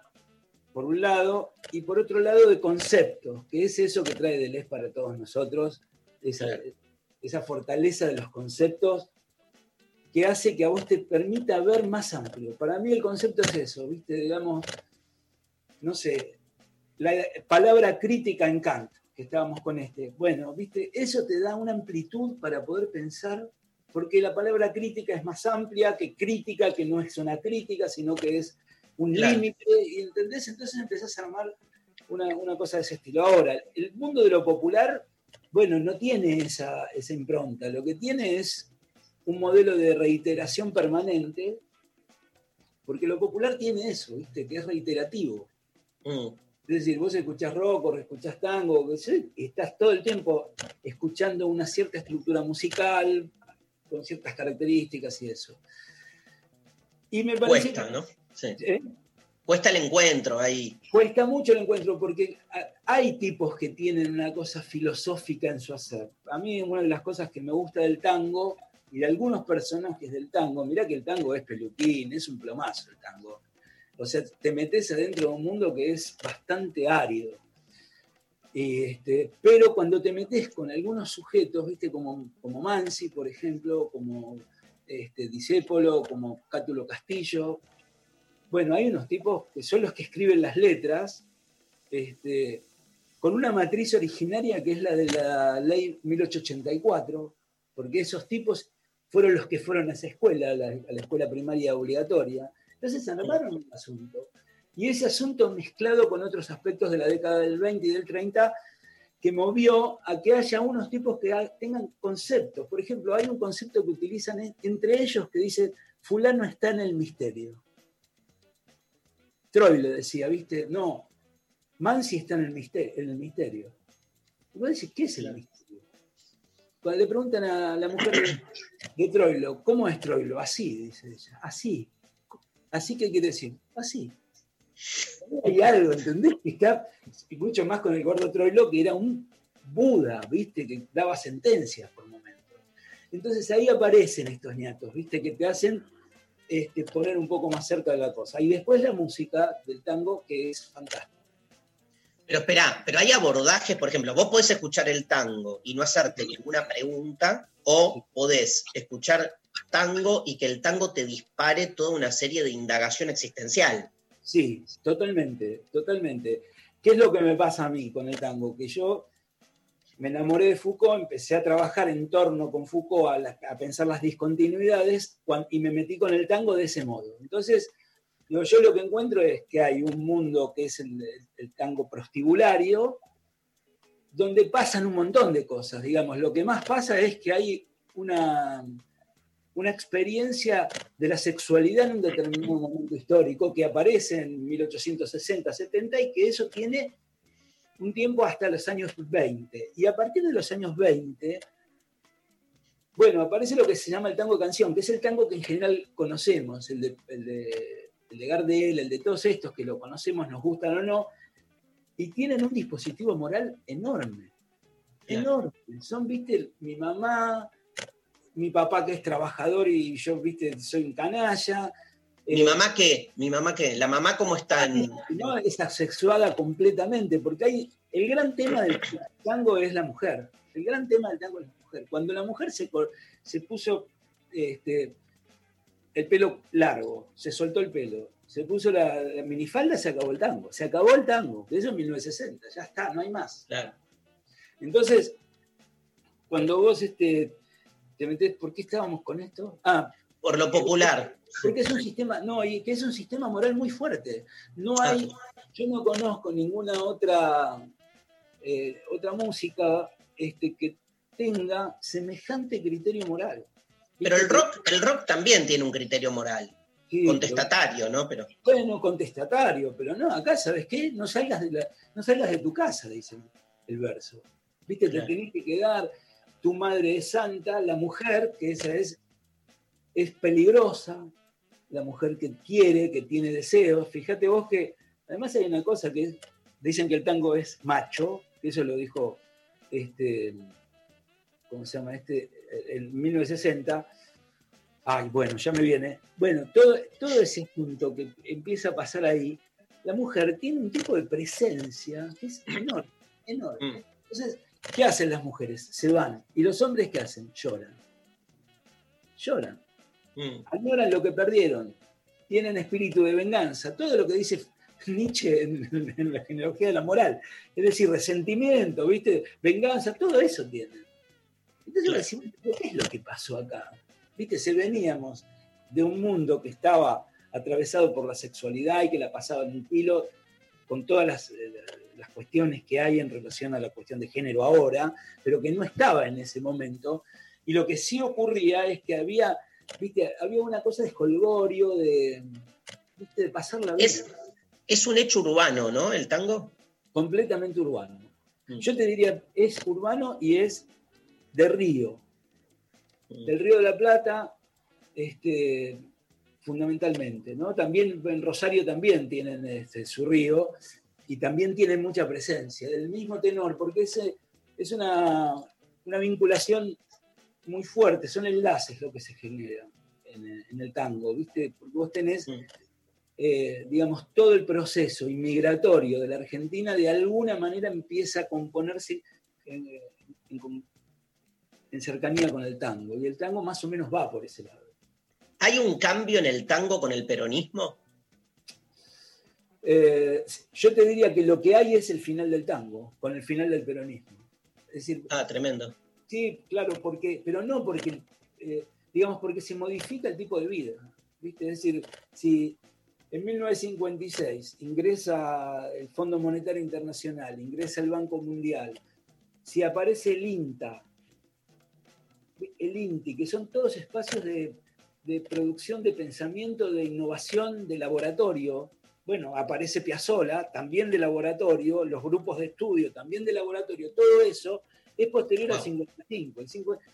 por un lado, y por otro lado de conceptos, que es eso que trae Deleuze para todos nosotros, esa, esa fortaleza de los conceptos que hace que a vos te permita ver más amplio. Para mí el concepto es eso, ¿viste? Digamos, no sé, la palabra crítica en Kant, que estábamos con este. Bueno, ¿viste? Eso te da una amplitud para poder pensar, porque la palabra crítica es más amplia que crítica, que no es una crítica, sino que es un Claro. límite, y ¿entendés? Entonces empezás a armar una, una cosa de ese estilo. Ahora, el mundo de lo popular, bueno, no tiene esa, esa impronta, lo que tiene es un modelo de reiteración permanente, porque lo popular tiene eso, ¿viste? Que es reiterativo. Mm. Es decir, vos escuchás rock o escuchás tango, estás todo el tiempo escuchando una cierta estructura musical, con ciertas características y eso. Y me parece Cuesta, ¿no? Sí. ¿Eh? Cuesta el encuentro ahí. Cuesta mucho el encuentro porque hay tipos que tienen una cosa filosófica en su hacer. A mí una de las cosas que me gusta del tango y de algunos personajes del tango, mirá que el tango es peluquín, es un plomazo el tango. O sea, te metes adentro de un mundo que es bastante árido. Este, pero cuando te metes con algunos sujetos, ¿viste? Como, como Mansi, por ejemplo, como este, Discépolo, como Cátulo Castillo, bueno, hay unos tipos que son los que escriben las letras, este, con una matriz originaria que es la de la ley 1884, porque esos tipos fueron los que fueron a esa escuela, a la, escuela primaria obligatoria. Entonces armaron un asunto. Y ese asunto mezclado con otros aspectos de la década del 20 y del 30, que movió a que haya unos tipos que tengan conceptos. Por ejemplo, hay un concepto que utilizan en- entre ellos que dice, fulano está en el misterio. Troy le decía, ¿viste? No, Mansi está en el misterio. En el misterio. Y vos decís, ¿qué es el misterio? Cuando le preguntan a la mujer de, Troilo, ¿cómo es Troilo? Así, dice ella, así. Así que quiere decir, así. Hay algo, ¿entendés? Que está, mucho más con el gordo Troilo, que era un Buda, ¿viste? Que daba sentencias por momentos. Entonces ahí aparecen estos ñatos, ¿viste? Que te hacen este, poner un poco más cerca de la cosa. Y después la música del tango, que es fantástica. Pero espera, pero hay abordajes, por ejemplo, vos podés escuchar el tango y no hacerte ninguna pregunta, o podés escuchar tango y que el tango te dispare toda una serie de indagación existencial. Sí, totalmente, totalmente. ¿Qué es lo que me pasa a mí con el tango? Que yo me enamoré de Foucault, empecé a trabajar en torno con Foucault, a, a pensar las discontinuidades y me metí con el tango de ese modo. Entonces, yo lo que encuentro es que hay un mundo que es el, tango prostibulario, donde pasan un montón de cosas, digamos. Lo que más pasa es que hay una, una experiencia de la sexualidad en un determinado momento histórico que aparece en 1860, 70 y que eso tiene un tiempo hasta los años 20. Y a partir de los años 20, bueno, aparece lo que se llama el tango canción, que es el tango que en general conocemos, el de, el de Gardel, el de todos estos que lo conocemos, nos gustan o no, y tienen un dispositivo moral enorme. Enorme. Son, viste, mi mamá, mi papá que es trabajador y yo, viste, soy un canalla. ¿Mi mamá qué? ¿Mi mamá qué? ¿La mamá cómo está en...? No, es asexuada completamente, porque hay, el gran tema del tango es la mujer. El gran tema del tango es la mujer. Cuando la mujer se, se puso este, el pelo largo, se soltó el pelo, se puso la, la minifalda, se acabó el tango. Se acabó el tango, que eso es 1960, ya está, no hay más. Claro. Entonces, cuando vos este, te metés, ¿por qué estábamos con esto? Ah, Por lo popular. porque es un sistema, no, y que es un sistema moral muy fuerte. No hay, yo no conozco ninguna otra, eh, otra música este, que tenga semejante criterio moral. Pero el rock, el rock también tiene un criterio moral. Sí, contestatario, ¿no? Pero. Bueno, contestatario, pero no, acá, ¿sabes qué? No salgas de, la- no salgas de tu casa, dice el verso. ¿Viste? Claro. Te tenés que quedar, tu madre es santa, la mujer, que esa es, es peligrosa, la mujer que quiere, que tiene deseos. Fíjate vos que, además hay una cosa que dicen que el tango es macho, que eso lo dijo, este, ¿cómo se llama? Este, en 1960. Ay, bueno, ya me viene. Bueno, todo, todo ese punto que empieza a pasar ahí, la mujer tiene un tipo de presencia que es enorme, enorme. Entonces, ¿qué hacen las mujeres? Se van. ¿Y los hombres qué hacen? Lloran. Lloran. Mm. Añoran lo que perdieron. Tienen espíritu de venganza. Todo lo que dice Nietzsche en, en la genealogía de la moral. Es decir, resentimiento, ¿viste? Venganza, todo eso tienen. Entonces, Claro. decimos, ¿qué es lo que pasó acá? ¿Viste? Se veníamos de un mundo que estaba atravesado por la sexualidad y que la pasaba en un hilo con todas las, eh, las cuestiones que hay en relación a la cuestión de género ahora, pero que no estaba en ese momento. Y lo que sí ocurría es que había, ¿viste? había una cosa de escolgorio, de, ¿viste? de pasarla bien. Es, es un hecho urbano, ¿no? El tango. completamente urbano. Mm. Yo te diría, es urbano y es de río. Mm. Del Río de la Plata, este, fundamentalmente. ¿no? También en Rosario también tienen este, su río y también tienen mucha presencia, del mismo tenor, porque ese, es una, una vinculación muy fuerte, son enlaces lo que se genera en, el- en el tango, ¿viste? Porque vos tenés, Mm. eh, digamos, todo el proceso inmigratorio de la Argentina de alguna manera empieza a componerse en, en cercanía con el tango, y el tango más o menos va por ese lado. ¿Hay un cambio en el tango con el peronismo? Eh, yo te diría que lo que hay es el final del tango, con el final del peronismo. Es decir, Ah, tremendo. Sí, claro, porque, pero no porque, eh, digamos, porque se modifica el tipo de vida. ¿viste? Es decir, si en 1956 ingresa el Fondo Monetario Internacional, ingresa el Banco Mundial, si aparece el INTA, el INTI, que son todos espacios de, de producción de pensamiento, de innovación, de laboratorio, bueno, aparece Piazzolla, también de laboratorio, los grupos de estudio, también de laboratorio, todo eso es posterior al Wow. 55. El 50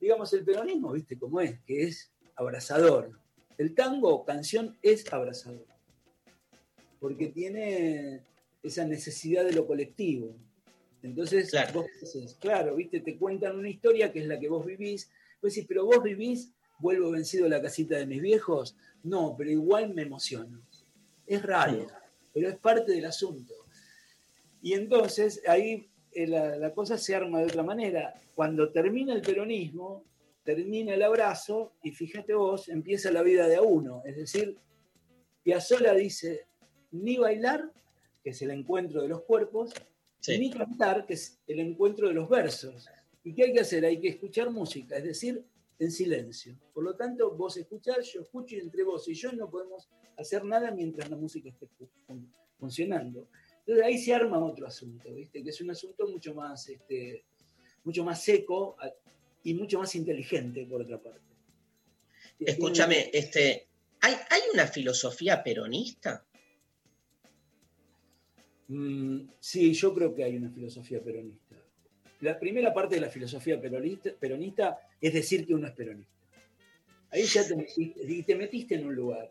digamos, el peronismo, ¿viste cómo es? Que es abrazador. El tango, canción, es abrazador. Porque tiene esa necesidad de lo colectivo. Entonces, Claro. vos decís, claro, viste, te cuentan una historia que es la que vos vivís. Vos decís, pero vos vivís, vuelvo vencido a la casita de mis viejos. No, pero igual me emociono. Es raro, pero es parte del asunto. Y entonces ahí eh, la, la cosa se arma de otra manera. Cuando termina el peronismo, termina el abrazo y fíjate vos, empieza la vida de a uno. Es decir, Piazzolla dice, ni bailar, que es el encuentro de los cuerpos, Sí. ni cantar, que es el encuentro de los versos. ¿Y qué hay que hacer? Hay que escuchar música, es decir, en silencio. Por lo tanto, vos escuchás, yo escucho y entre vos y yo no podemos hacer nada mientras la música esté fun- funcionando. Entonces ahí se arma otro asunto, ¿viste? Que es un asunto mucho más, este, mucho más seco y mucho más inteligente, por otra parte. Escúchame, este, ¿hay, ¿hay una filosofía peronista? Mm, sí, yo creo que hay una filosofía peronista. La primera parte de la filosofía peronista, peronista es decir que uno es peronista. Ahí ya te metiste, y te metiste en un lugar.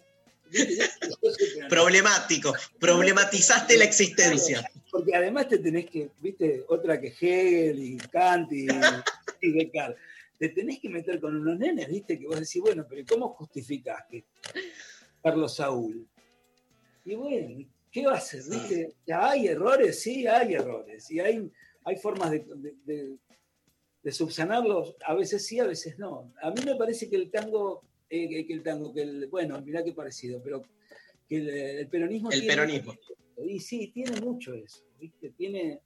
Problemático, problematizaste la existencia. Claro, Porque además te tenés que, viste, otra que Hegel y Kant y, y Descartes, te tenés que meter con unos nenes, viste, que vos decís, bueno, pero ¿cómo justificás que Carlos Saúl? Y bueno, ¿qué va a hacer? ¿Viste? Ya ¿Hay errores? Sí, hay errores. Y hay, hay formas de, de- de- de subsanarlos, a veces sí, a veces no. A mí me parece que el tango, eh, que- el tango, que el, bueno, mirá qué parecido, pero que el, el peronismo El tiene- peronismo. y sí, tiene mucho eso, ¿viste? Tiene.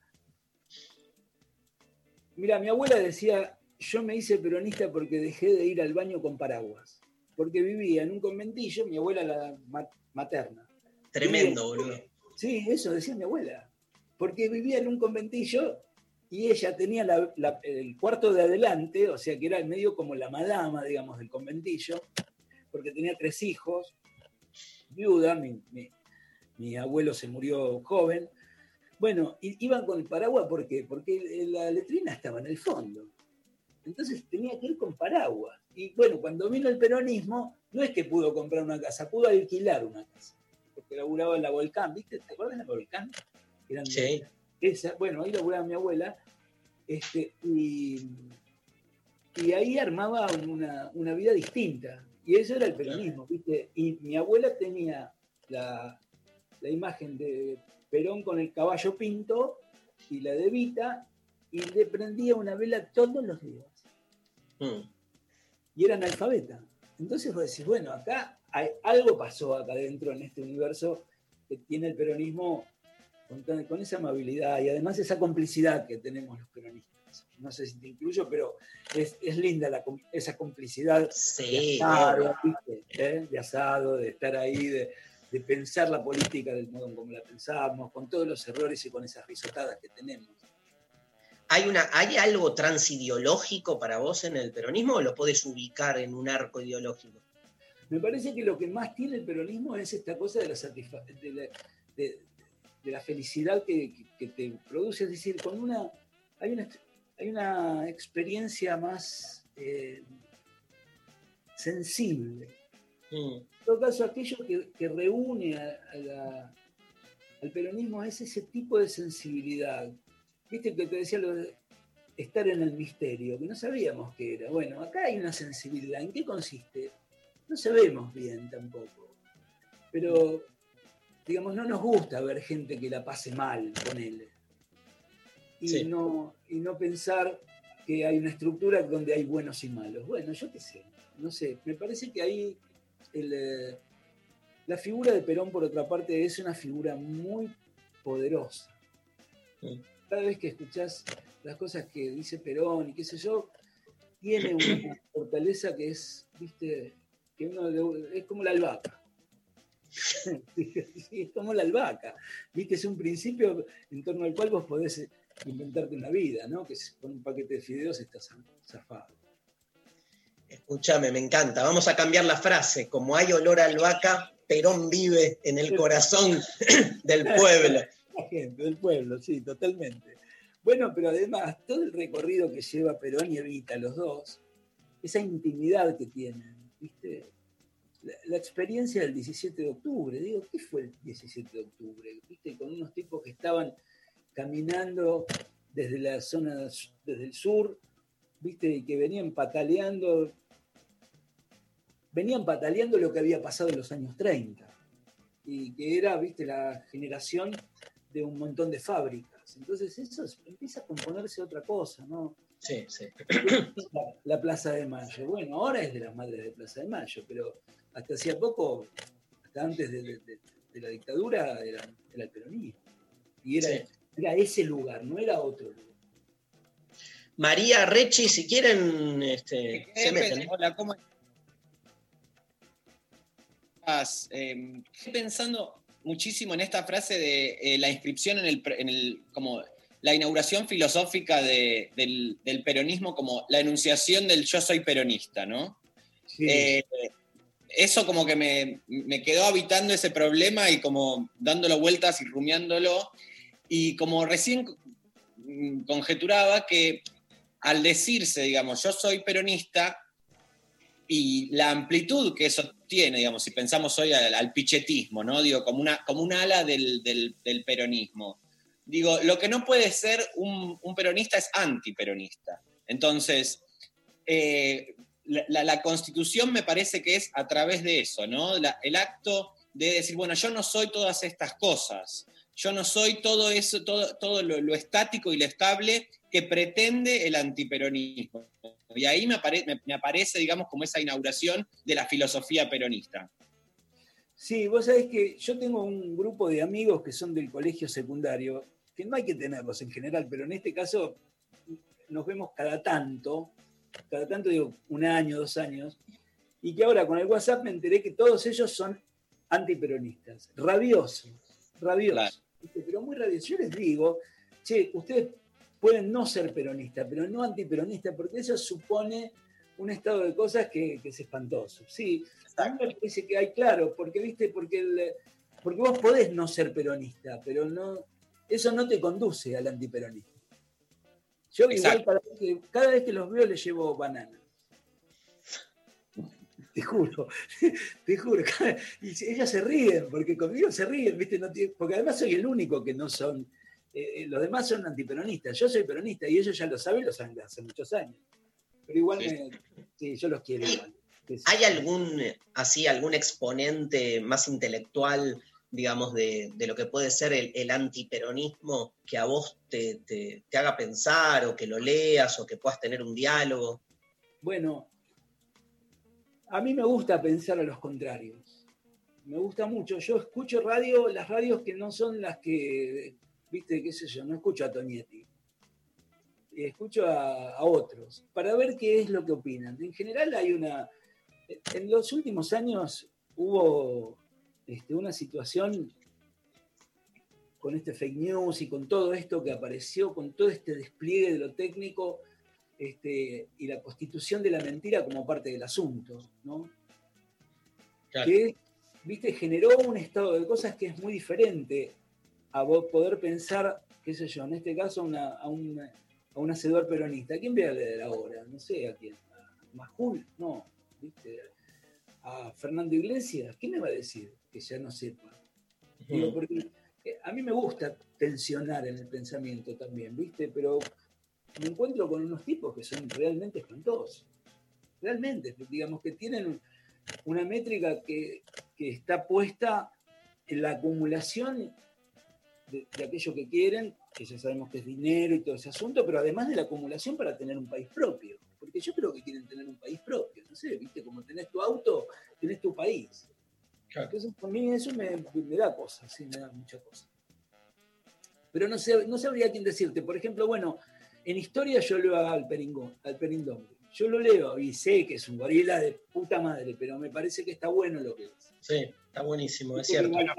Mira, mi abuela decía, yo me hice peronista porque dejé de ir al baño con paraguas. Porque vivía en un conventillo, mi abuela la ma- materna. Tremendo, boludo. Sí, eso decía mi abuela. Porque vivía en un conventillo y ella tenía la- la- el cuarto de adelante, o sea que era medio como la madama, digamos, del conventillo, porque tenía tres hijos, viuda, mi, mi- mi abuelo se murió joven. Bueno, iban con el paraguas ¿por qué? porque la letrina estaba en el fondo. Entonces tenía que ir con paraguas. Y bueno, cuando vino el peronismo, no es que pudo comprar una casa, pudo alquilar una casa. Laburaba en la Volcán, ¿viste? ¿Te acuerdas de la Volcán? Eran Sí. esa, bueno, ahí laburaba mi abuela. Este, y, y ahí armaba una, una vida distinta. Y eso era el peronismo, ¿viste? Y mi abuela tenía la, la imagen de Perón con el caballo pinto y la de Vita, y le prendía una vela todos los días. Mm. Y era analfabeta. Entonces vos decís, bueno, acá hay, algo pasó acá adentro en este universo que tiene el peronismo con, esa amabilidad y además esa complicidad que tenemos los peronistas. No sé si te incluyo, pero es, es linda la esa complicidad Sí, de, asado. ¿Eh? de asado, de estar ahí, de, de pensar la política del modo en como la pensamos, con todos los errores y con esas risotadas que tenemos. ¿Hay, una, ¿Hay algo transideológico para vos en el peronismo o lo podés ubicar en un arco ideológico? Me parece que lo que más tiene el peronismo es esta cosa de la, de la, de- de la felicidad que, que- que te produce. Es decir, con una, hay, una, hay una experiencia más eh, sensible. Mm. En todo caso, aquello que, que reúne a- a la- al peronismo es ese tipo de sensibilidad. Viste que te decía lo de estar en el misterio, que no sabíamos qué era. Bueno, acá hay una sensibilidad. ¿En qué consiste? No sabemos bien tampoco. Pero, digamos, no nos gusta ver gente que la pase mal con él. Y, Sí. no, y no pensar que hay una estructura donde hay buenos y malos. Bueno, yo qué sé, no sé. Me parece que ahí el, eh, la figura de Perón, por otra parte, es una figura muy poderosa. Sí. Cada vez que escuchás las cosas que dice Perón y qué sé yo, tiene una fortaleza que es, viste, que uno le- es como la albahaca. (laughs) Es como la albahaca. Viste, es un principio en torno al cual vos podés inventarte una vida, ¿no? Que con un paquete de fideos estás zafado. Escúchame, me encanta. Vamos a cambiar la frase. Como hay olor a albahaca, Perón vive en el corazón (coughs) del pueblo. (laughs) La gente del pueblo, sí, totalmente. Bueno, pero además, todo el recorrido que lleva Perón y Evita, los dos, esa intimidad que tienen, la, experiencia del 17 de octubre. Digo, ¿qué fue el 17 de octubre? ¿Viste? Con unos tipos que estaban caminando desde la zona, desde el sur, ¿viste? Y que venían pataleando, venían pataleando lo que había pasado en los años 30. Y que era, ¿viste? La generación de un montón de fábricas. Entonces eso es- empieza a componerse otra cosa, ¿no? Sí, sí. La, la Plaza de Mayo. Bueno, ahora es de las madres de Plaza de Mayo, pero hasta hacía poco, hasta antes de, de- de- de la dictadura, era, era el peronismo. Y era, Sí. era ese lugar, no era otro lugar. María Rechi, si quieren, este, se meten. ¿eh? Hola, ¿cómo estás? Eh, estoy pensando muchísimo en esta frase de eh, la inscripción en el, pre- en el- como la inauguración filosófica de- del, del peronismo como la enunciación del yo soy peronista, ¿no? Sí. Eh, eso como que me, me quedó habitando ese problema y como dándolo vueltas y rumiándolo. Y como recién mm, conjeturaba que al decirse, digamos, yo soy peronista y la amplitud que eso tiene, digamos, si pensamos hoy al, al pichetismo, ¿no? Digo, como una, como un ala del, del- del peronismo. Digo, lo que no puede ser un, peronista es antiperonista. Entonces, eh, la, constitución me parece que es a través de eso, ¿no? El acto de decir, bueno, yo no soy todas estas cosas, yo no soy todo eso, todo, todo lo, estático y lo estable que pretende el antiperonismo. Y ahí me- me aparece, digamos, como esa inauguración de la filosofía peronista. Sí, vos sabés que yo tengo un grupo de amigos que son del colegio secundario, que no hay que tenerlos en general, pero en este caso nos vemos cada tanto, cada tanto digo un año, dos años, y que ahora con el WhatsApp me enteré que todos ellos son antiperonistas, rabiosos, rabiosos, pero muy rabiosos. Yo les digo, che, ustedes pueden no ser peronistas, pero no antiperonistas, porque eso supone un estado de cosas que, que es espantoso. Sí, a mí me parece que hay, claro, porque viste, porque, el- porque vos podés no ser peronista, pero no, eso no te conduce al antiperonismo. Yo igual cada vez, que, cada vez que los veo les llevo banana. Te juro, (laughs) te juro. Y ellos se ríen, porque conmigo se ríen, ¿viste? No porque además soy el único que no son. eh, eh, los demás son antiperonistas. Yo soy peronista y ellos ya lo saben, lo saben hace muchos años. Pero igual, Sí. me- sí, yo los quiero igual. Sí. ¿Hay algún, así, algún exponente más intelectual, digamos, de, de lo que puede ser el, el antiperonismo que a vos te, te- te haga pensar o que lo leas o que puedas tener un diálogo? Bueno, a mí me gusta pensar a los contrarios. Me gusta mucho. Yo escucho radio, las radios que no son las que, viste, qué sé yo, no escucho a Tonietti. Escucho a, a otros para ver qué es lo que opinan. En general hay una... En los últimos años hubo este, una situación con este fake news y con todo esto que apareció, con todo este despliegue de lo técnico, este, y la constitución de la mentira como parte del asunto, ¿no? Que, viste, generó un estado de cosas que es muy diferente a poder pensar, qué sé yo, en este caso a, una- a a un hacedor peronista. ¿A quién voy a leer ahora? No sé, ¿a quién? ¿A Majul? No, ¿viste? ¿A Fernando Iglesias? ¿Qué me va a decir que ya no sepa? Digo, porque eh, a mí me gusta tensionar en el pensamiento también, ¿viste? Pero me encuentro con unos tipos que son realmente espantosos. Realmente, digamos que tienen una métrica que, que está puesta en la acumulación de, de aquello que quieren, que ya sabemos que es dinero y todo ese asunto, pero además de la acumulación para tener un país propio. Porque yo creo que quieren tener un país propio, no sé, viste, como tenés tu auto, tenés tu país. Entonces, a mí eso me, me da cosas, sí, me da muchas cosas. Pero no, sé, no sabría quién decirte. Por ejemplo, bueno, en historia yo leo a Alperingón, Alperindón. Yo lo leo y sé que es un gorila de puta madre, pero me parece que está bueno lo que dice. Sí, está buenísimo, es cierto. igual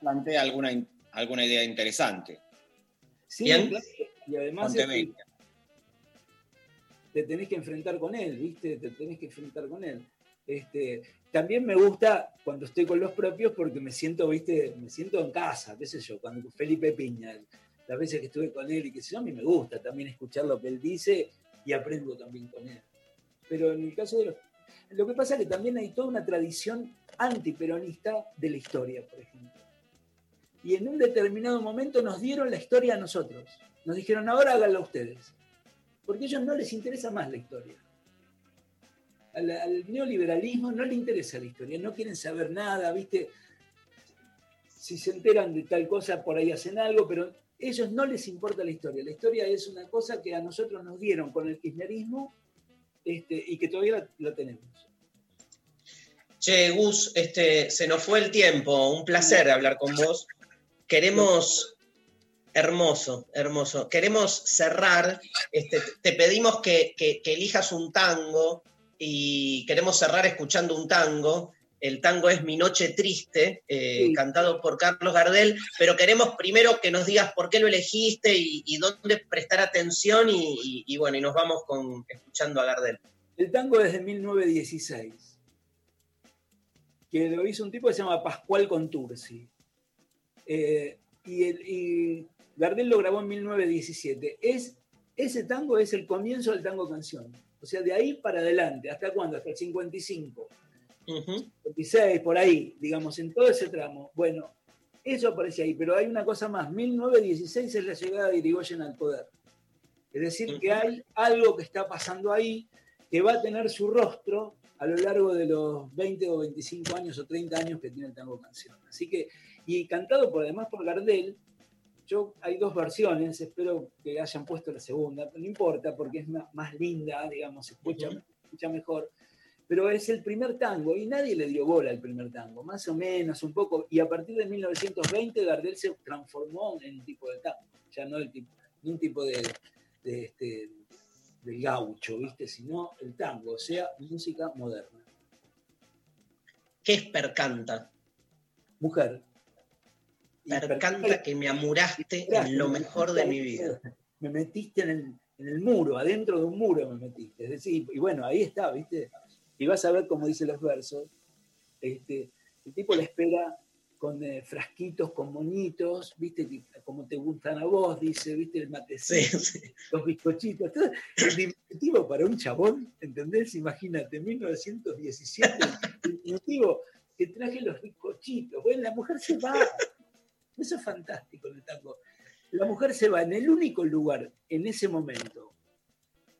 Plantea alguna, alguna idea interesante. Sí, y además Ponte es que te tenés que enfrentar con él, ¿viste? Te tenés que enfrentar con él. Este, también me gusta cuando estoy con los propios porque me siento, ¿viste? Me siento en casa, qué sé yo, cuando Felipe Piña, las veces que estuve con él y que sé yo, a mí me gusta también escuchar lo que él dice y aprendo también con él. Pero en el caso de los... Lo que pasa es que también hay toda una tradición antiperonista de la historia, por ejemplo. Y en un determinado momento nos dieron la historia a nosotros. Nos dijeron, ahora háganlo ustedes. Porque a ellos no les interesa más la historia. Al, al neoliberalismo no le interesa la historia, no quieren saber nada, ¿viste? Si se enteran de tal cosa, por ahí hacen algo, pero a ellos no les importa la historia. La historia es una cosa que a nosotros nos dieron con el kirchnerismo este, y que todavía la, la tenemos. Che, Gus, este, se nos fue el tiempo. Un placer hablar con vos. Queremos. Hermoso, hermoso. Queremos cerrar. Este, te pedimos que, que- que elijas un tango y queremos cerrar escuchando un tango. El tango es Mi Noche Triste, eh, Sí. cantado por Carlos Gardel, pero queremos primero que nos digas por qué lo elegiste y, y dónde prestar atención y, y- y bueno, y nos vamos con, escuchando a Gardel. El tango es de 1916, que lo hizo un tipo que se llama Pascual Contursi. Eh, y, el- y Gardel lo grabó en 1917. Es, ese tango es el comienzo del tango canción. O sea, de ahí para adelante, ¿hasta cuándo? Hasta el 55, Ujú. 56, por ahí, digamos, en todo ese tramo. Bueno, eso aparece ahí, pero hay una cosa más. 1916 es la llegada de Irigoyen al poder. Es decir, que hay algo que está pasando ahí que va a tener su rostro a lo largo de los 20 o 25 años o 30 años que tiene el tango canción. Así que, y cantado por además por Gardel, yo hay dos versiones, espero que hayan puesto la segunda, pero no importa porque es más linda, digamos, se escucha, escucha mejor. Pero es el primer tango y nadie le dio bola al primer tango, más o menos, un poco. Y a partir de 1920 Gardel se transformó en un tipo de tango, ya no el tipo, no un tipo de, de este, del gaucho, ¿viste? Sino el tango, o sea, música moderna. ¿Qué es Percanta? Mujer. Percanta que me amuraste en lo mejor de mi vida. Me metiste en el, en el muro, adentro de un muro me metiste. Es decir, y bueno, ahí está, ¿viste? Y vas a ver cómo dice los versos. Este, el tipo le espera con eh, frasquitos, con monitos, ¿viste? Como te gustan a vos, dice, ¿viste? El matecito, los bizcochitos. Es diminutivo para un chabón, ¿entendés? Imagínate, 1917, el (laughs) diminutivo que traje los bizcochitos. Bueno, la mujer se va. Eso es fantástico en el tango. La mujer se va en el único lugar en ese momento,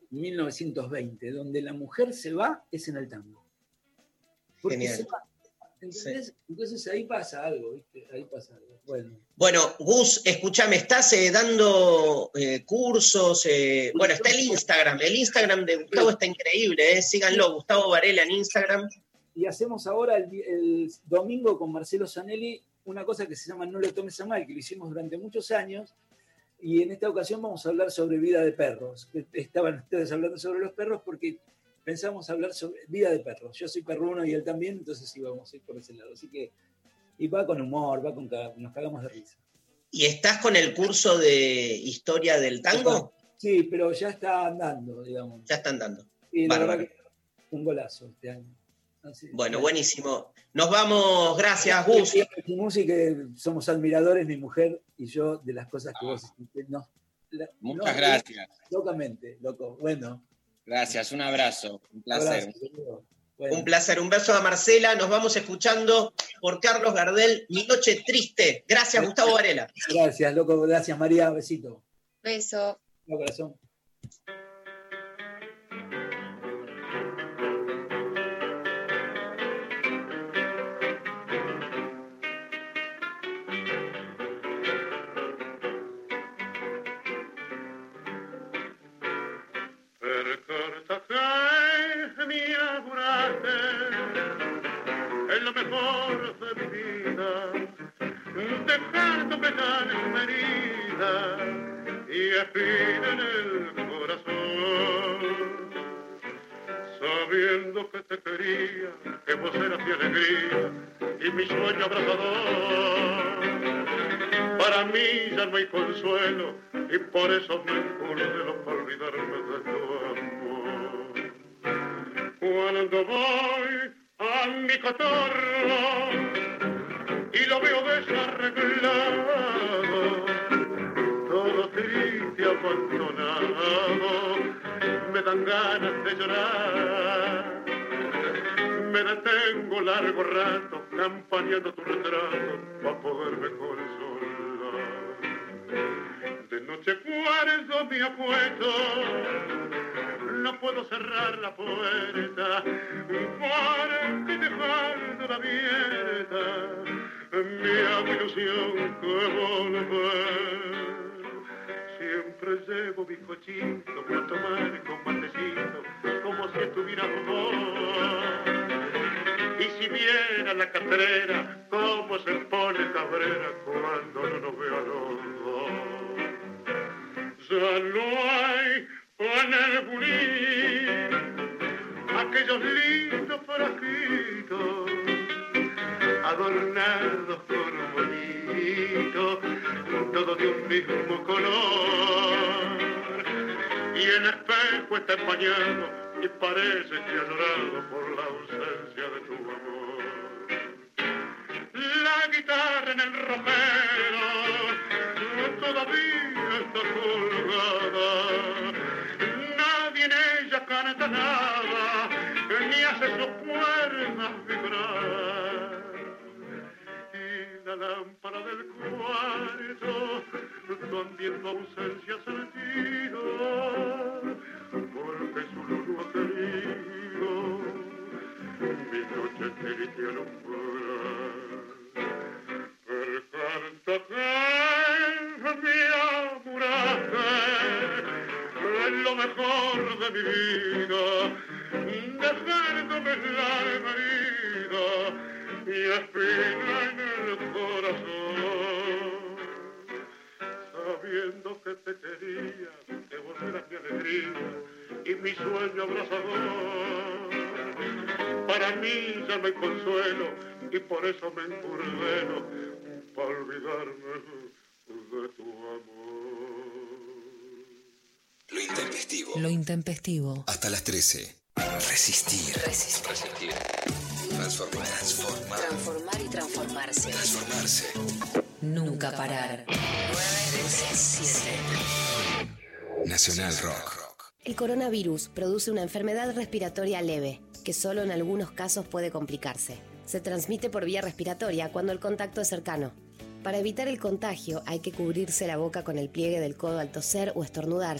1920, donde la mujer se va es en el tango. Porque Genial. se va. ¿Entendés? Entonces ahí pasa algo, ¿viste? Ahí pasa algo. Bueno. Bueno, Gus, escúchame, ¿estás eh, dando eh, cursos? eh, bueno, está el Instagram. El Instagram de Gustavo está increíble, ¿eh? Síganlo, Gustavo Varela en Instagram. Y hacemos ahora el, domingo con Marcelo Zanelli una cosa que se llama No le tomes a mal, que lo hicimos durante muchos años. Y en esta ocasión vamos a hablar sobre vida de perros. que Estaban ustedes hablando sobre los perros porque pensamos hablar sobre vida de perros. Yo soy perruno y él también, entonces sí vamos a ir por ese lado. Así que, y va con humor, va con nos cagamos de risa. ¿Y estás con el curso de historia del tango? Sí, pero ya está andando, digamos. Ya están dando. Y la Bárbaro. verdad que un golazo este año. Así- Bueno, buenísimo. Nos vamos, gracias, Gus. Música, somos admiradores, mi mujer y yo, de las cosas que vos hiciste. No, la- Muchas no, gracias. Locamente, loco. Bueno, Gracias, un abrazo. Un placer. abrazo, querido. Bueno. Un placer, un beso a Marcela. Nos vamos escuchando por Carlos Gardel, Mi Noche Triste. Gracias, Gustavo Varela. Gracias, loco. Gracias, María. Besito. Beso. No, corazón. Encurdelo para olvidarme de tu amor. Cuando voy a mi cotorro y lo veo desarreglado, todo triste, abandonado, me dan ganas de llorar. Me detengo largo rato campañando tu retrato para poderme consolar. Noche guardo mi apuesto, no puedo cerrar la puerta porque dejándola abierta mi hago ilusión que volver. Siempre llevo mi cochito para tomar con matecito como si estuviera amor. Y si viene la catrera, cómo se pone cabrera cuando no nos ve a los dos. Ya no hay en el aquellos lindos frasquitos adornados con bonito, todo de un mismo color. Y el espejo está empañado y parece que ha por la ausencia de tu amor. La guitarra en el romero todavía está colgada. Nadie en ella canta nada, ni hace sus cuerdas vibrar. Y la lámpara del cuarto también tu ausencia ha sentido, porque su luz no ha querido mi noche triste alumbrar. Per carta que me mejor de mi vida, dejándome la herida y espina en el corazón. Sabiendo que te quería, te volverás mi alegría y mi sueño abrazador. Para mí ya no hay consuelo y por eso me encurdeno para olvidarme de tu amor. Lo intempestivo. Lo intempestivo. Hasta las 13. Resistir. Resistir. Transformar. Transformar. Transformar y transformarse. Transformarse. Nunca parar. 937. Nacional Rock. El coronavirus produce una enfermedad respiratoria leve, que solo en algunos casos puede complicarse. Se transmite por vía respiratoria cuando el contacto es cercano. Para evitar el contagio hay que cubrirse la boca con el pliegue del codo al toser o estornudar,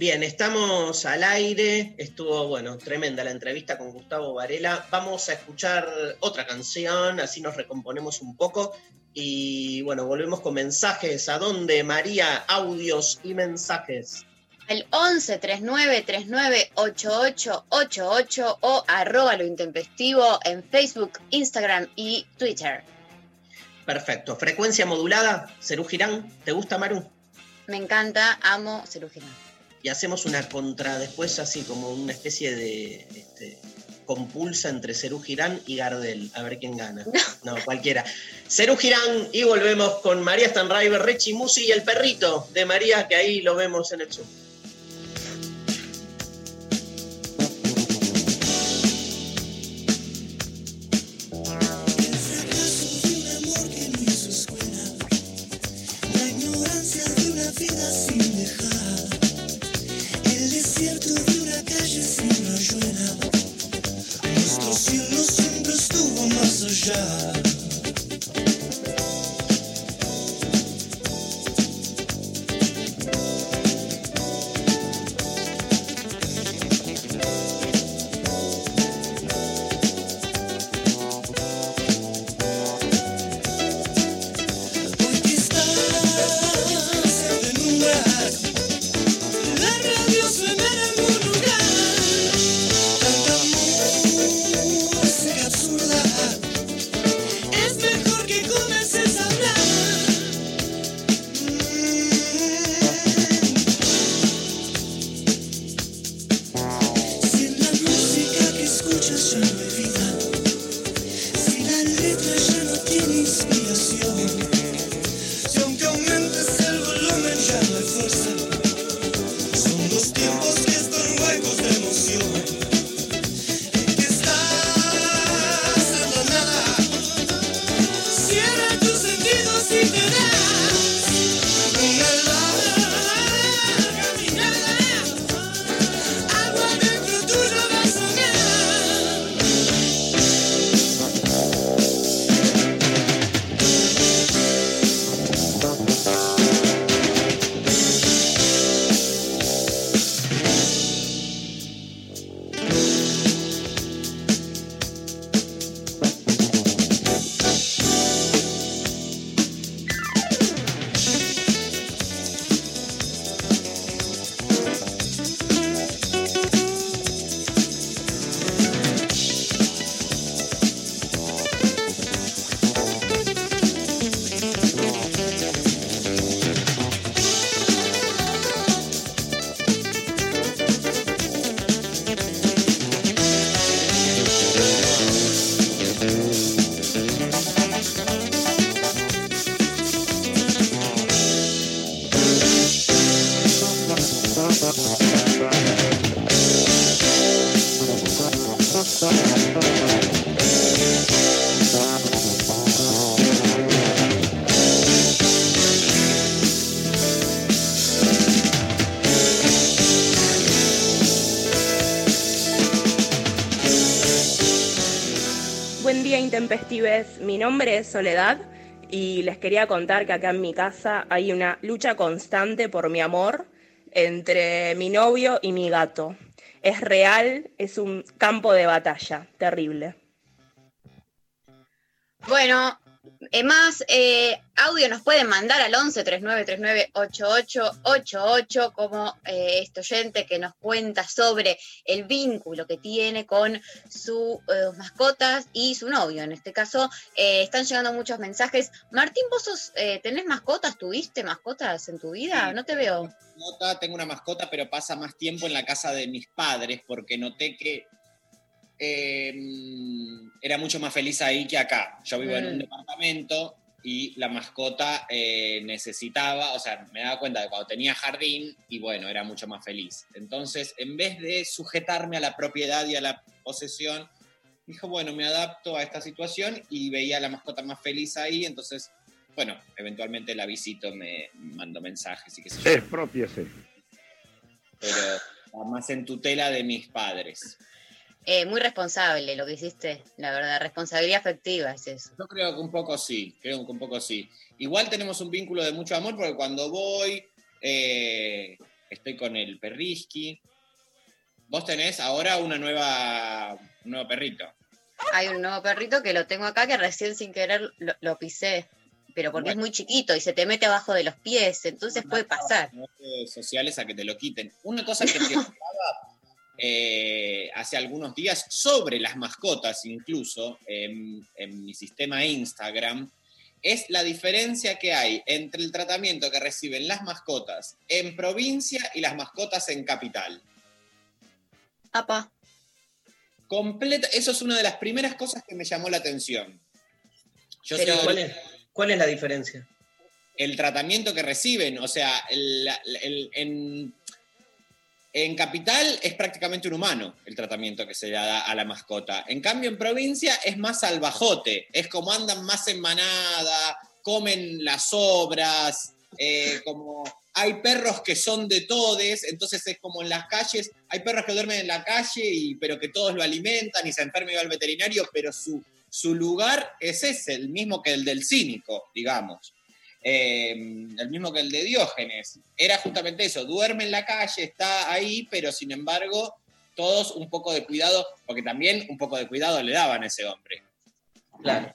Bien, estamos al aire. Estuvo, bueno, tremenda la entrevista con Gustavo Varela. Vamos a escuchar otra canción, así nos recomponemos un poco. Y bueno, volvemos con mensajes. ¿A dónde, María? Audios y mensajes. El 11 39 39 8888 o arroba lo intempestivo en Facebook, Instagram y Twitter. Perfecto. Frecuencia modulada, Cerú Girán. ¿Te gusta, Maru? Me encanta, amo Cerú Girán. Y hacemos una contra después, así como una especie de este, compulsa entre Cerú Girán y Gardel. A ver quién gana. No, cualquiera. Cerú Girán y volvemos con María Stanraiver, Rechi Musi y el perrito de María, que ahí lo vemos en el sur. Mi nombre es Soledad y les quería contar que acá en mi casa hay una lucha constante por mi amor entre mi novio y mi gato. Es real, es un campo de batalla, terrible. Bueno, más eh, audio nos pueden mandar al 11 39 39 8888 como eh, este oyente que nos cuenta sobre el vínculo que tiene con sus mascotas y su novio. En este caso, eh, están llegando muchos mensajes. Martín, ¿vos sos, eh, tenés mascotas? ¿Tuviste mascotas en tu vida? Sí. No te veo. tengo una mascota, pero pasa más tiempo en la casa de mis padres porque noté que eh, era mucho más feliz ahí que acá. Yo vivo en un Mm. departamento y la mascota eh, necesitaba, o sea, me daba cuenta de cuando tenía jardín y bueno, era mucho más feliz. Entonces, en vez de sujetarme a la propiedad y a la posesión, dijo, bueno, me adapto a esta situación y veía a la mascota más feliz ahí, entonces, bueno, eventualmente la visito, me mando mensajes y qué sé yo Expropiese. pero más en tutela de mis padres. Eh, muy responsable lo que hiciste, la verdad. Responsabilidad afectiva es eso. Yo creo que un poco sí, creo que un poco sí. Igual tenemos un vínculo de mucho amor porque cuando voy, eh, estoy con el perrisqui. Vos tenés ahora una nueva, un nuevo perrito. Hay un nuevo perrito que lo tengo acá que recién sin querer lo, lo pisé. Pero porque Bueno. es muy chiquito y se te mete abajo de los pies, entonces puede pasar. Redes sociales a que te lo quiten. Una cosa (laughs) que te eh, hace algunos días sobre las mascotas, incluso en, en mi sistema Instagram, es la diferencia que hay entre el tratamiento que reciben las mascotas en provincia y las mascotas en capital. Apa. Completa, eso es una de las primeras cosas que me llamó la atención. Yo Pero, soy- ¿cuál, es, cuál es la diferencia? el tratamiento que reciben. O sea, el- el- en, en capital es prácticamente un humano el tratamiento que se le da a la mascota. En cambio, en provincia es más salvajote. Es como andan más en manada, comen las obras, eh, como hay perros que son de todes, entonces es como en las calles, hay perros que duermen en la calle, y, pero que todos lo alimentan y se enferma y va al veterinario, pero su, su lugar es ese, el mismo que el del cínico, digamos. Eh, el mismo que el de Diógenes. Era justamente eso, duerme en la calle, está ahí, pero sin embargo, todos un poco de cuidado, porque también un poco de cuidado le daban a ese hombre. Claro.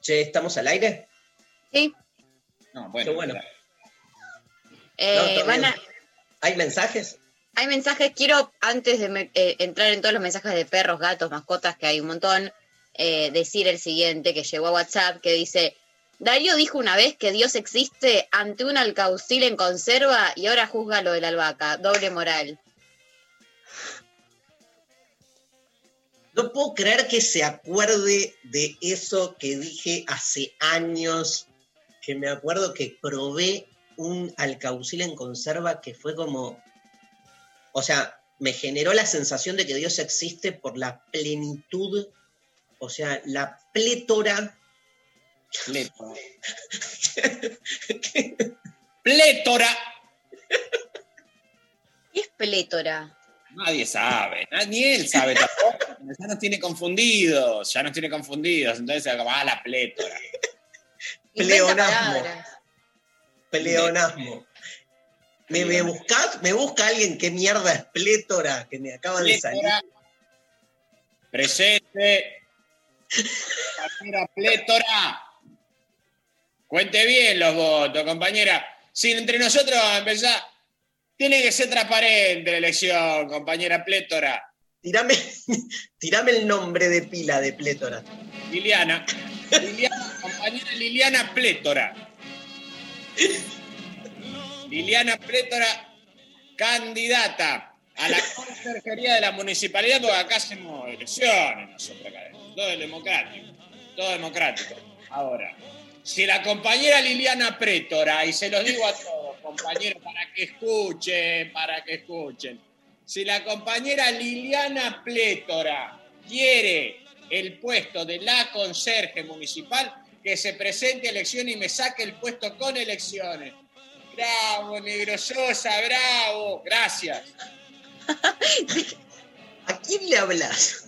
Che, ¿estamos al aire? Sí. No, bueno, Qué bueno. Eh, No, está van bien. a- ¿Hay mensajes? hay mensajes, quiero, antes de me- eh, entrar en todos los mensajes de perros, gatos, mascotas, que hay un montón, eh, decir el siguiente que llegó a WhatsApp, que dice, Darío dijo una vez que Dios existe ante un alcaucil en conserva y ahora juzga lo de la albahaca, doble moral. No puedo creer que se acuerde de eso que dije hace años, que me acuerdo que probé un alcaucil en conserva que fue como, o sea, me generó la sensación de que Dios existe por la plenitud, o sea, la plétora. Plétora. (laughs) ¡Plétora! ¿Qué es plétora? Nadie sabe, ni él sabe tampoco. Ya nos tiene confundidos, ya nos tiene confundidos. Entonces, va la plétora. Pleonasmo. Pleonasmo. ¿Me, me buscas? ¿Me busca alguien qué mierda es plétora que me acaba de salir? Presente. (laughs) Plétora. Cuente bien los votos, compañera. Si entre nosotros vamos a empezar, tiene que ser transparente la elección, compañera plétora. Tirame, (laughs) tirame el nombre de pila de plétora. Liliana. Liliana, compañera Liliana Plétora. Liliana Plétora, candidata a la conserjería de la municipalidad, porque acá hacemos elecciones nosotros acá. Todo es democrático. Todo democrático. Ahora, si la compañera Liliana Prétora, y se los digo a todos, compañeros, para que escuchen, para que escuchen. Si la compañera Liliana Plétora quiere el puesto de la conserje municipal, que se presente a elecciones y me saque el puesto con elecciones. Bravo, Negro Sosa, bravo. Gracias. (laughs) ¿A quién le hablas?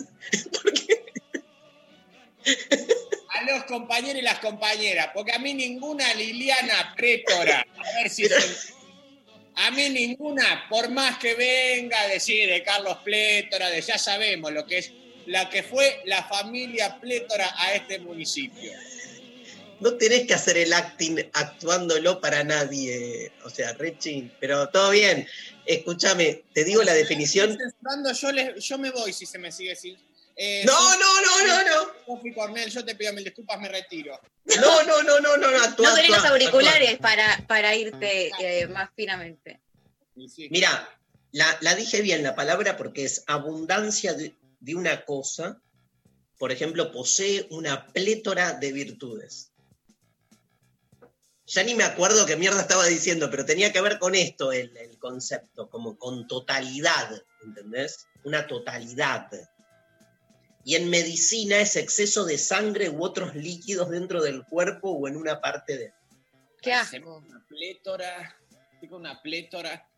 (laughs) A los compañeros y las compañeras, porque a mí ninguna Liliana Prétora, a ver si se- A mí ninguna, por más que venga a decir de Carlos Plétora, de ya sabemos lo que es, la que fue la familia Plétora a este municipio. No tenés que hacer el acting actuándolo para nadie. O sea, Rechi, pero todo bien. Escúchame, te digo la definición. Yo, le- yo me voy si se me sigue sin. Eh, No, no, no, no, no. Sofi Cornel, yo te pido mil disculpas, me retiro. No, no, no, no, no, no, actúa, No tenés los actúa, auriculares para, para irte eh, más finamente. Mira, la, la dije bien la palabra porque es abundancia de, de una cosa. Por ejemplo, posee una plétora de virtudes. Ya ni me acuerdo qué mierda estaba diciendo, pero tenía que ver con esto el, el concepto, como con totalidad, ¿entendés? Una totalidad. Y en medicina es exceso de sangre u otros líquidos dentro del cuerpo o en una parte de... Qué asco. Una plétora, digo una plétora.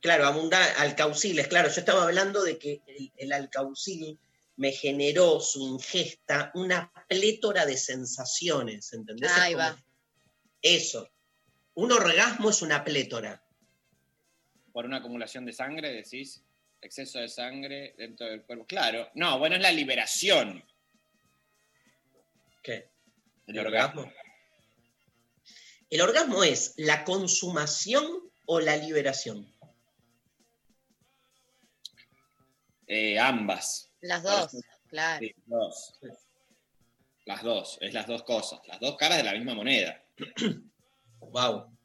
Claro, abunda alcauciles, claro, yo estaba hablando de que el, el alcaucil me generó su ingesta una plétora de sensaciones, ¿entendés? Ahí va. Eso. Un orgasmo es una plétora. Por una acumulación de sangre, decís. Exceso de sangre dentro del cuerpo. Claro. No, bueno, es la liberación. ¿Qué? El orgasmo. ¿El orgasmo es la consumación o la liberación? Eh, ambas. Las dos, claro. Sí, dos. Las dos, es las dos cosas, las dos caras de la misma moneda. (clears throat) Wow.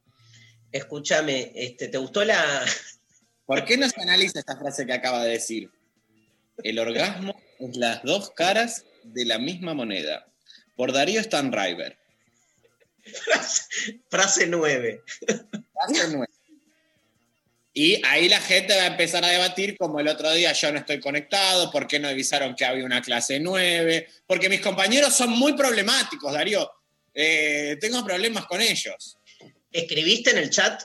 Escúchame, este, ¿te gustó la. ¿Por qué no se analiza esta frase que acaba de decir? El orgasmo es las dos caras de la misma moneda. Por Darío Stanriver. Frase 9. Frase nueve. Y ahí la gente va a empezar a debatir como el otro día yo no estoy conectado, ¿por qué no avisaron que había una clase 9? Porque mis compañeros son muy problemáticos, Darío. Eh, tengo problemas con ellos. ¿Escribiste en el chat?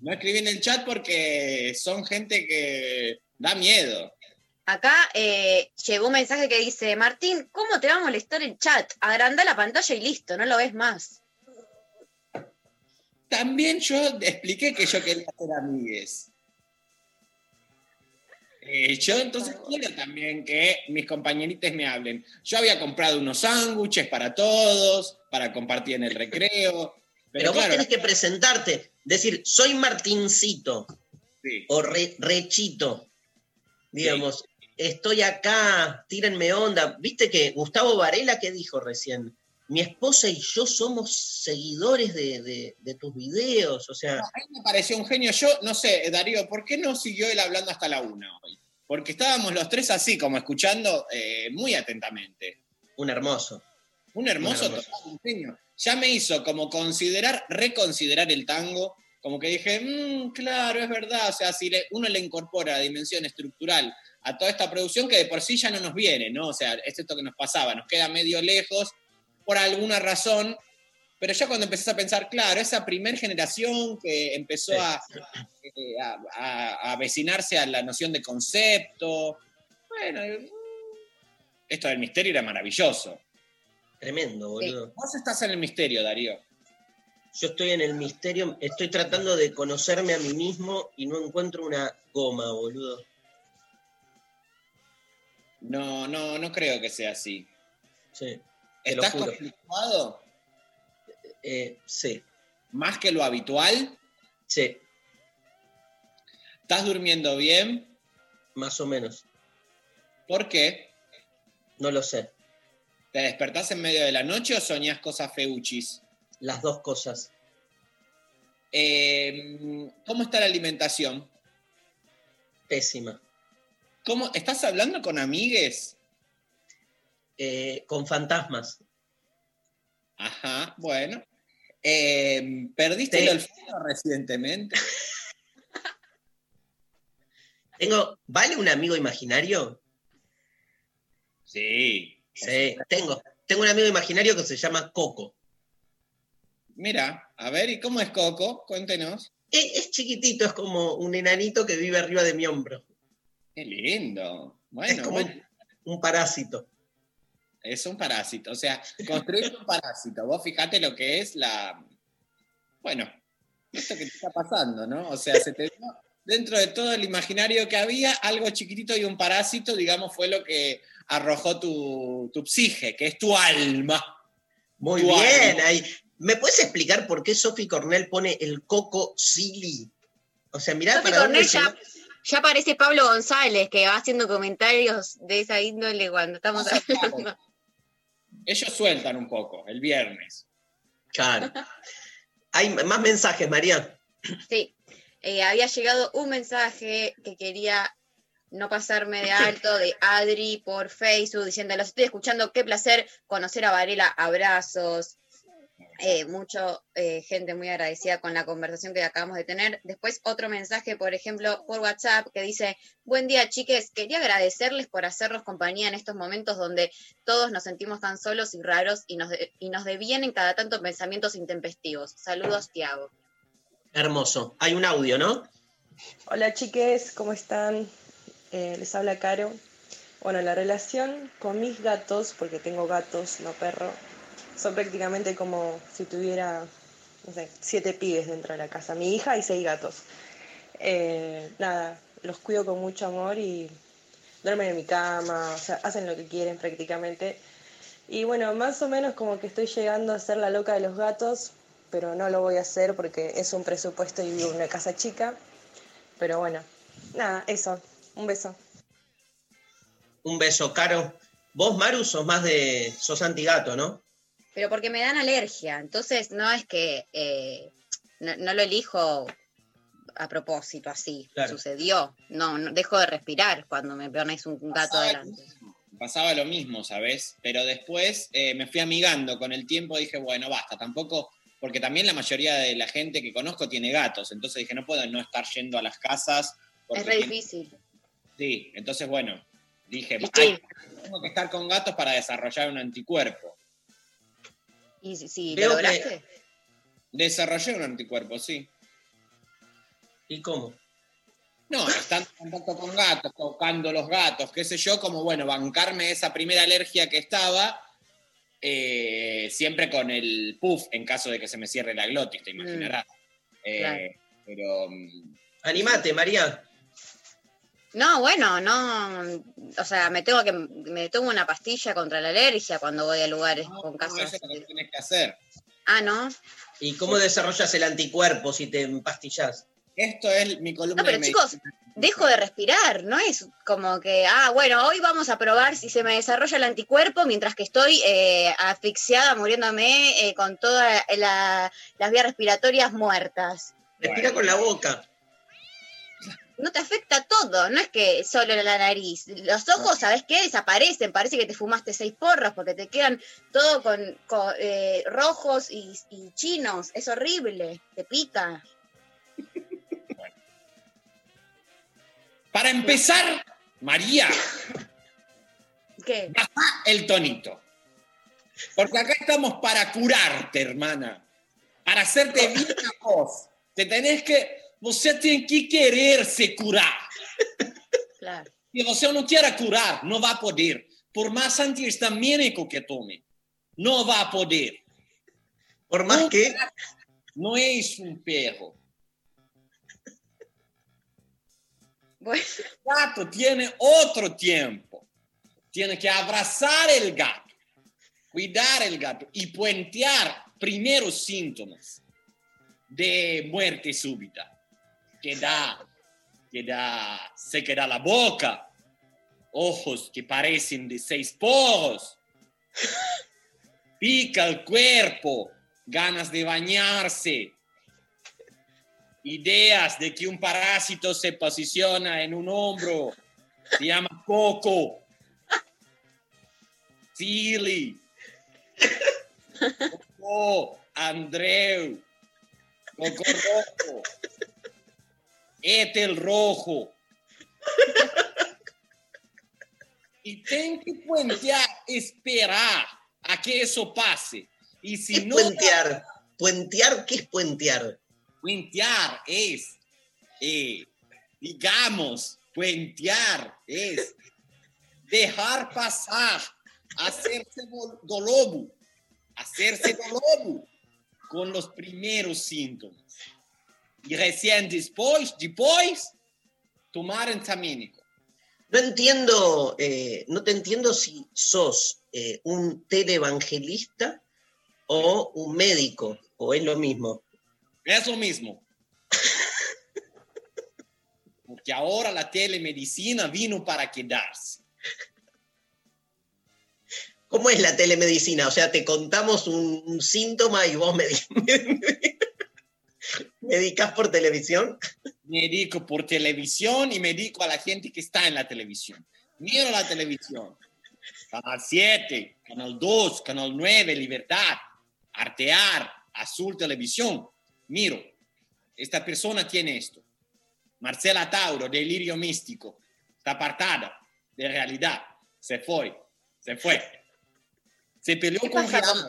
No escribí en el chat porque son gente que da miedo. Acá eh, llegó un mensaje que dice, Martín, ¿cómo te va a molestar el chat? Agranda la pantalla y listo, no lo ves más. También yo expliqué que yo quería hacer amigues. Eh, yo entonces quiero también que mis compañeritos me hablen. Yo había comprado unos sándwiches para todos, para compartir en el recreo. Pero, Pero, vos claro, tenés que presentarte, decir, soy Martincito o Re- Rechito. Digamos, estoy acá, tírenme onda. ¿Viste que Gustavo Varela qué dijo recién? Mi esposa y yo somos seguidores de, de- de tus videos, o sea, a mí me pareció un genio. Yo, no sé, Darío, ¿por qué no siguió él hablando hasta la una hoy? Porque estábamos los tres así, como escuchando eh, muy atentamente. un hermoso. Un hermoso, Un hermoso. total. Ya me hizo como considerar, reconsiderar el tango, como que dije, "Mm, claro, es verdad, o sea, si le- uno le incorpora dimensión estructural a toda esta producción que de por sí ya no nos viene, ¿no? O sea, es esto que nos pasaba, nos queda medio lejos por alguna razón, pero ya cuando empezás a pensar, claro, esa primer generación que empezó Sí. a, eh, a, a- a avecinarse a la noción de concepto, bueno, eh, esto del misterio era maravilloso. Tremendo, boludo. Vos estás en el misterio, Darío. Yo estoy en el misterio, estoy tratando de conocerme a mí mismo y no encuentro una goma, boludo. No, no, no creo que sea así. Sí, te lo ¿Estás juro. conflictuado Eh, sí, más que lo habitual? sí, ¿Estás durmiendo bien? más o menos. ¿Por qué? No lo sé. ¿Te despertás en medio de la noche o soñás cosas feuchis? Las dos cosas. Eh, ¿Cómo está la alimentación? Pésima. ¿Cómo, ¿Estás hablando con amigues? Eh, con fantasmas. Ajá, bueno. Eh, ¿Perdiste el olfato recientemente? (laughs) Tengo, ¿vale un amigo imaginario? Sí. Sí, tengo. Tengo un amigo imaginario que se llama Coco. Mira, a ver, ¿y cómo es Coco? Cuéntenos. Es, es chiquitito, es como un enanito que vive arriba de mi hombro. Qué lindo. es Bueno, como bueno. un, un parásito. Es un parásito. O sea, construir un parásito. Vos fijate lo que es la. Bueno, esto que te está pasando, ¿no? O sea, se te dio- dentro de todo el imaginario que había, algo chiquitito y un parásito, digamos, fue lo que arrojó tu, tu psige, que es tu alma. Muy Tu bien, alma. ahí. ¿Me puedes explicar por qué Sophie Cornell pone el coco silly? O sea, mirá Sofi para dónde Cornell ya, ya aparece Pablo González, que va haciendo comentarios de esa índole cuando estamos hablando. Ellos sueltan un poco el viernes. Claro. Hay más mensajes, María. Sí, eh, había llegado un mensaje que quería no pasarme de (laughs) alto de Adri por Facebook diciendo, los estoy escuchando, qué placer conocer a Varela, abrazos. Eh, mucho eh, gente muy agradecida con la conversación que acabamos de tener. Después otro mensaje, por ejemplo, por WhatsApp que dice, buen día chiques, quería agradecerles por hacernos compañía en estos momentos donde todos nos sentimos tan solos y raros y nos, de- y nos devienen cada tanto pensamientos intempestivos. Saludos, Tiago. Hermoso. Hay un audio, ¿no? Hola chiques, ¿cómo están? Eh, les habla Caro. Bueno, la relación con mis gatos, porque tengo gatos, no perro, son prácticamente como si tuviera, siete pibes dentro de la casa. Mi hija y seis gatos. Eh, nada, los cuido con mucho amor y duermen en mi cama, o sea, hacen lo que quieren prácticamente. Y bueno, más o menos como que estoy llegando a ser la loca de los gatos, pero no lo voy a hacer porque es un presupuesto y vivo en una casa chica. Pero bueno, nada, eso. Un beso. Un beso, Caro. Vos, Maru, sos más de. sos antigato, ¿no? Pero porque me dan alergia, entonces no es que eh, no, no lo elijo a propósito así, Claro. sucedió. No, no, dejo de respirar cuando me pones un gato delante. Pasaba lo mismo, ¿sabes? Pero después eh, me fui amigando con el tiempo, dije, bueno, basta, tampoco, porque también la mayoría de la gente que conozco tiene gatos, entonces dije, no puedo no estar yendo a las casas. porque Es re tiene- difícil. Sí, entonces bueno, dije, ¿Y "Ay, qué? tengo que estar con gatos para desarrollar un anticuerpo. ¿Y si, lo lograste? Desarrollé un anticuerpo, sí. ¿Y cómo? No, estando en contacto con gatos, tocando los gatos, qué sé yo, como bueno, bancarme esa primera alergia que estaba, eh, siempre con el puff en caso de que se me cierre la glotis, te imaginarás. Eh, claro. Pero. mm, Animate, María. No, bueno, no, o sea, me tengo que, me tomo una pastilla contra la alergia cuando voy a lugares con no, casos. eso es lo que tienes que hacer. Ah, ¿no? ¿Y cómo desarrollas el anticuerpo si te empastillás? Esto es mi columna No, pero de chicos, dejo de respirar, no es como que, ah, bueno, hoy vamos a probar si se me desarrolla el anticuerpo mientras que estoy eh, asfixiada, muriéndome eh, con todas la- las vías respiratorias muertas. Respira con la boca. No te afecta todo, no es que solo la nariz. Los ojos, ¿sabes qué? Desaparecen, parece que te fumaste seis porros porque te quedan todo con, con, eh, rojos y, y chinos. Es horrible, te pica. Para empezar, María, ¿Qué? baja el tonito. Porque acá estamos para curarte, hermana. Para hacerte bien a vos. Te tenés que. Você tem que quererse curar. Claro. Se você não quer curar, não vai poder. Por mais antihistamínico que tome, não vai poder. Por más que. Não é um perro. Bueno. El gato tiene otro tiempo. Tiene que abrazar el gato, cuidar el gato y puentear primeros síntomas de muerte súbita. Que da, que da, se queda la boca, ojos que parecen de seis poros, pica el cuerpo, ganas de bañarse, ideas de que un parásito se posiciona en un hombro, se llama Coco, Silly, Coco, Andreu, Coco Rojo, Etel Rojo. Y ten que puentear, esperar a que eso pase. Y si no... Puentear. ¿Puentear? ¿Qué es puentear? Puentear es, eh, digamos, puentear es dejar pasar hacerse do do lobo, hacerse do lobo con los primeros síntomas. Y recién después, después, tomar antihistamínico. No entiendo, eh, no te entiendo si sos eh, un televangelista o un médico, o es lo mismo. Es lo mismo. (laughs) Porque ahora la telemedicina vino para quedarse. ¿Cómo es la telemedicina? O sea, te contamos un, un síntoma y vos me, (laughs) medicas por televisión. Me dedico por televisión y me dedico a la gente que está en la televisión. Miro la televisión. Canal 7, Canal 2, Canal 9, Libertad, Artear, Azul Televisión. Miro, esta persona tiene esto. Marcela Tauro, delirio místico. Está apartada de realidad. Se fue, se fue. Se peleó ¿Qué con pasa con-.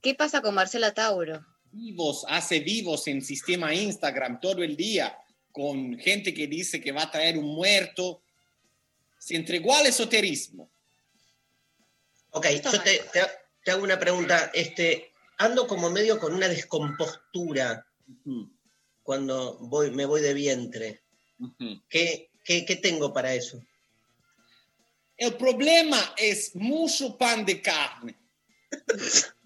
¿Qué pasa con Marcela Tauro? Vivos, hace vivos en sistema Instagram todo el día con gente que dice que va a traer un muerto. Se entregó al esoterismo. Ok, yo te, te- te hago una pregunta. Este, ando como medio con una descompostura cuando voy, me voy de vientre. ¿Qué, qué, qué tengo para eso? El problema es mucho pan de carne. (laughs)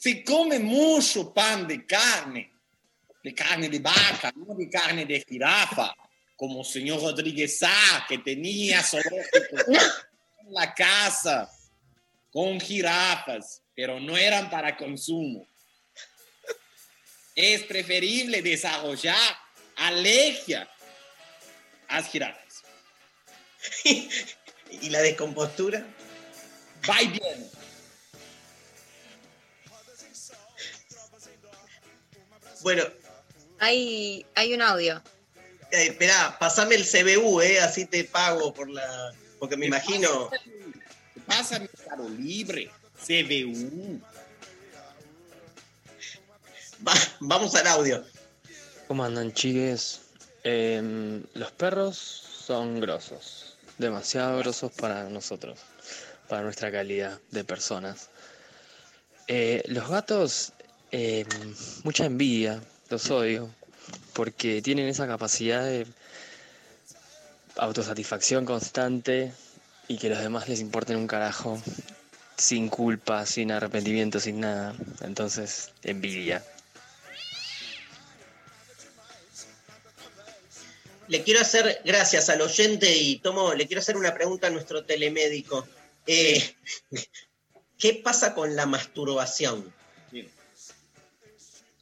Se come mucho pan de carne, de carne de vaca, (laughs) no de carne de jirafa, como el señor Rodríguez Sá, que tenía en la casa con jirafas, pero no eran para consumo. Es preferible desarrollar alergia a las jirafas. (laughs) ¿Y la descompostura? Va y viene. Bueno, Hay, hay un audio. eh, espera, pasame el CBU, eh, así te pago por la. Porque me imagino. ¿Qué pasa, mi caro libre? CBU. Va- vamos al audio. ¿Cómo andan, chiques? Em, los perros son grosos, demasiado grosos para nosotros, para nuestra calidad de personas. Eh, los gatos, em, mucha envidia, los odio, porque tienen esa capacidad de autosatisfacción constante y que los demás les importen un carajo, sin culpa, sin arrepentimiento, sin nada. Entonces, envidia. Le quiero hacer, gracias al oyente, y tomo, le quiero hacer una pregunta a nuestro telemédico. Eh, (laughs) ¿Qué pasa con la masturbación?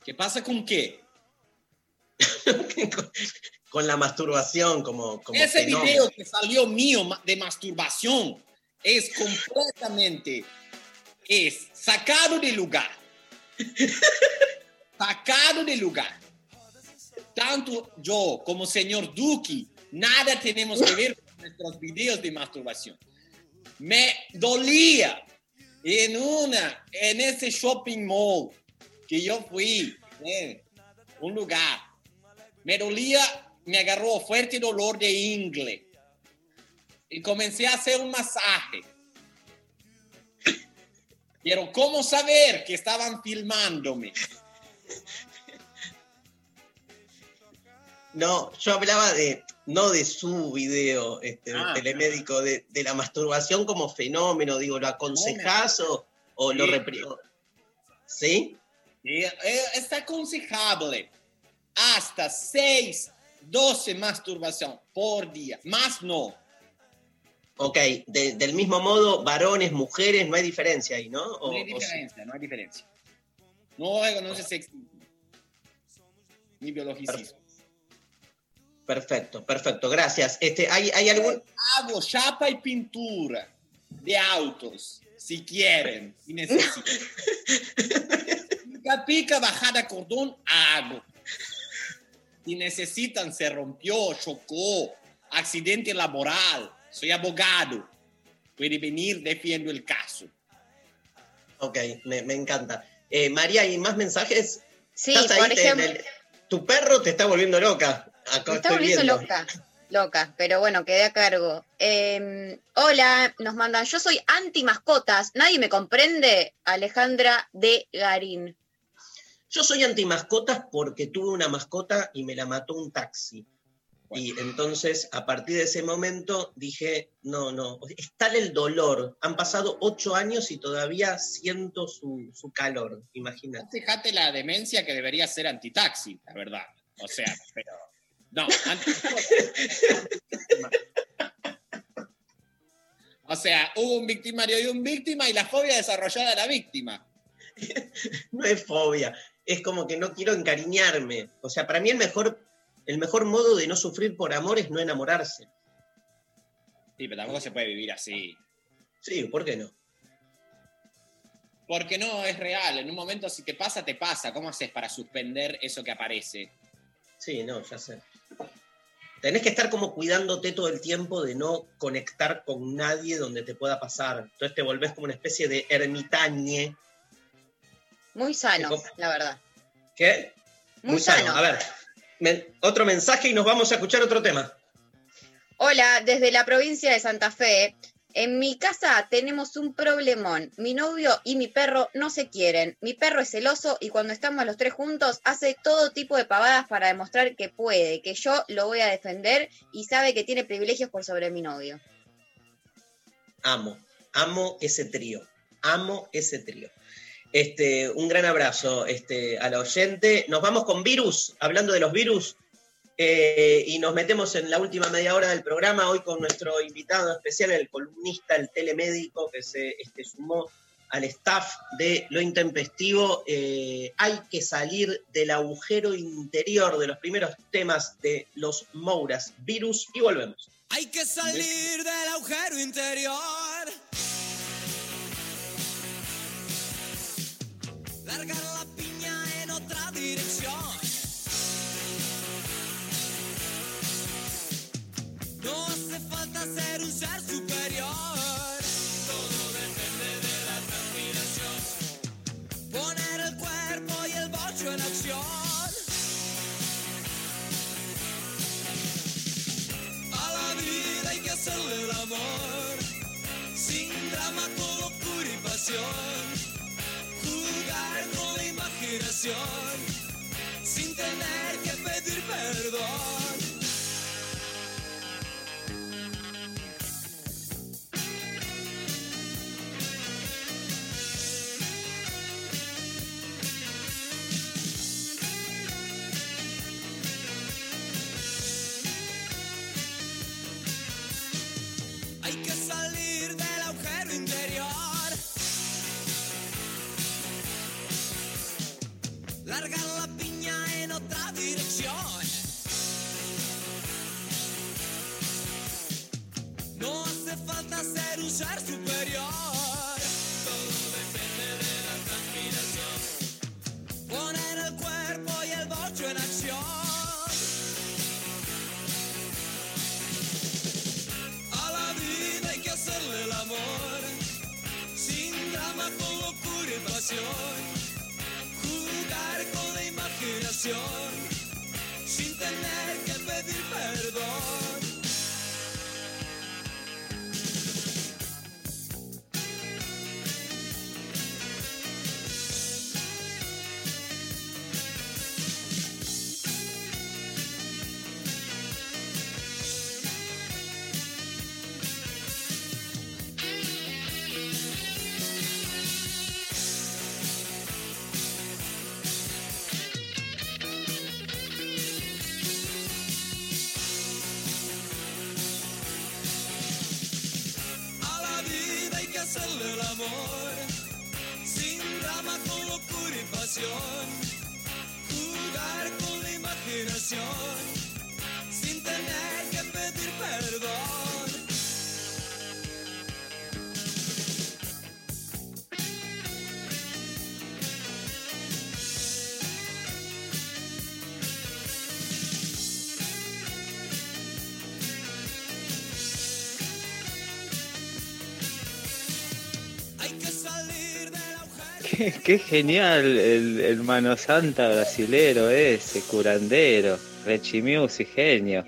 ¿Qué pasa con qué? (laughs) Con la masturbación como, como Ese fenómeno. video que salió mío de masturbación es completamente es sacado de lugar. (laughs) sacado de lugar. Tanto yo como señor Duki, nada tenemos que ver con nuestros videos de masturbación. Me dolía en una, en ese shopping mall que yo fui, eh, un lugar. Me dolía, me agarró fuerte dolor de ingle. Y comencé a hacer un masaje. Pero ¿cómo saber que estaban filmándome? No, yo hablaba de, no de su video, este, Ah. telemédico, de, de la masturbación como fenómeno, digo, ¿lo aconsejás o, o lo reprimo? ¿Sí? Y, eh, es aconsejable hasta 6, 12 masturbación por día. Más no. Ok, de- del mismo modo, varones, mujeres, no hay diferencia ahí, ¿no? O- No hay o diferencia, no hay diferencia. No reconoce sexismo. Ni biologicismo. Perfecto, perfecto, gracias. Este, ¿hay, ¿Hay algún...? Hago chapa y pintura de autos, si quieren, si necesitan. (laughs) pica, pica, bajada cordón, hago. Si necesitan, se rompió, chocó, accidente laboral, soy abogado. Puede venir, defiendo el caso. Ok, me, me encanta. Eh, María, ¿hay más mensajes? Sí, ¿Estás ahí? por Te- ejemplo- el- tu perro te está volviendo loca. Acá Me está volviendo viendo. loca. Loca, pero bueno, quedé a cargo. Eh, hola, nos mandan, yo soy anti mascotas, nadie me comprende, Alejandra de Garín. Yo soy anti mascotas porque tuve una mascota y me la mató un taxi. Y entonces, a partir de ese momento, dije, no, no, es tal el dolor. Han pasado ocho años y todavía siento su, su calor, imagínate. Fíjate la demencia que debería ser antitaxi, la verdad. O sea, pero. No, (laughs) O sea, hubo un victimario y un víctima y la fobia desarrollada de la víctima. (laughs) No es fobia, es como que no quiero encariñarme. O sea, para mí el mejor, el mejor modo de no sufrir por amor es no enamorarse. Sí, pero tampoco se puede vivir así. Sí, ¿por qué no? Porque no es real. En un momento, si te pasa, te pasa. ¿Cómo haces para suspender eso que aparece? Sí, no, ya sé. Tenés que estar como cuidándote todo el tiempo de no conectar con nadie donde te pueda pasar. Entonces te volvés como una especie de ermitañe. Muy sano, la verdad. ¿Qué? Muy sano. A ver, men- otro mensaje y nos vamos a escuchar otro tema. Hola, desde la provincia de Santa Fe. En mi casa tenemos un problemón. Mi novio y mi perro no se quieren. Mi perro es celoso y cuando estamos los tres juntos hace todo tipo de pavadas para demostrar que puede, que yo lo voy a defender y sabe que tiene privilegios por sobre mi novio. Amo, amo ese trío. Amo ese trío. Este, un gran abrazo este, a la oyente. Nos vamos con virus, hablando de los virus, eh, y nos metemos en la última media hora del programa, hoy con nuestro invitado especial, el columnista, el telemédico que se este, sumó al staff de Lo Intempestivo. Eh, hay que salir del agujero interior de los primeros temas de los Mouras, virus, y volvemos. Hay que salir del agujero interior. Largar la piña en otra dirección. No hace falta ser un ser superior. Imaginación, hace falta ser un ser superior. Todo depende de la transpiración. Poner el cuerpo y el bocho en acción. A la vida hay que hacerle el amor, sin drama, con locura y pasión. Jugar con la imaginación, sin tener que pedir perdón. Jugar con la imaginación, (laughs) Qué, genial el, el, mano santa brasilero ese, curandero, Rechimius y genio.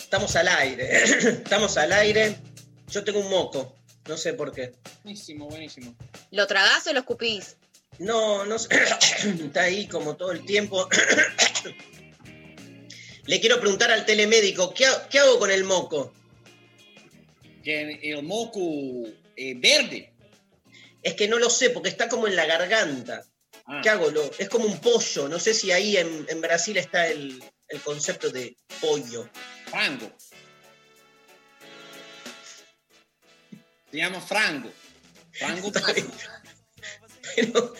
Estamos al aire, (clears throat) estamos al aire. Yo tengo un moco, no sé por qué. Buenísimo, buenísimo. ¿Lo tragás o lo escupís? No, no sé. (clears throat) Está ahí como todo el tiempo. (clears throat) Le quiero preguntar al telemédico, ¿qué, qué hago con el moco? Que el moco eh, verde. Es que no lo sé, porque está como en la garganta. Ah. ¿Qué hago? Lo- es como un pollo. No sé si ahí en, en Brasil está el, el concepto de pollo. Frango. Se llama frango. Frango (laughs) Pero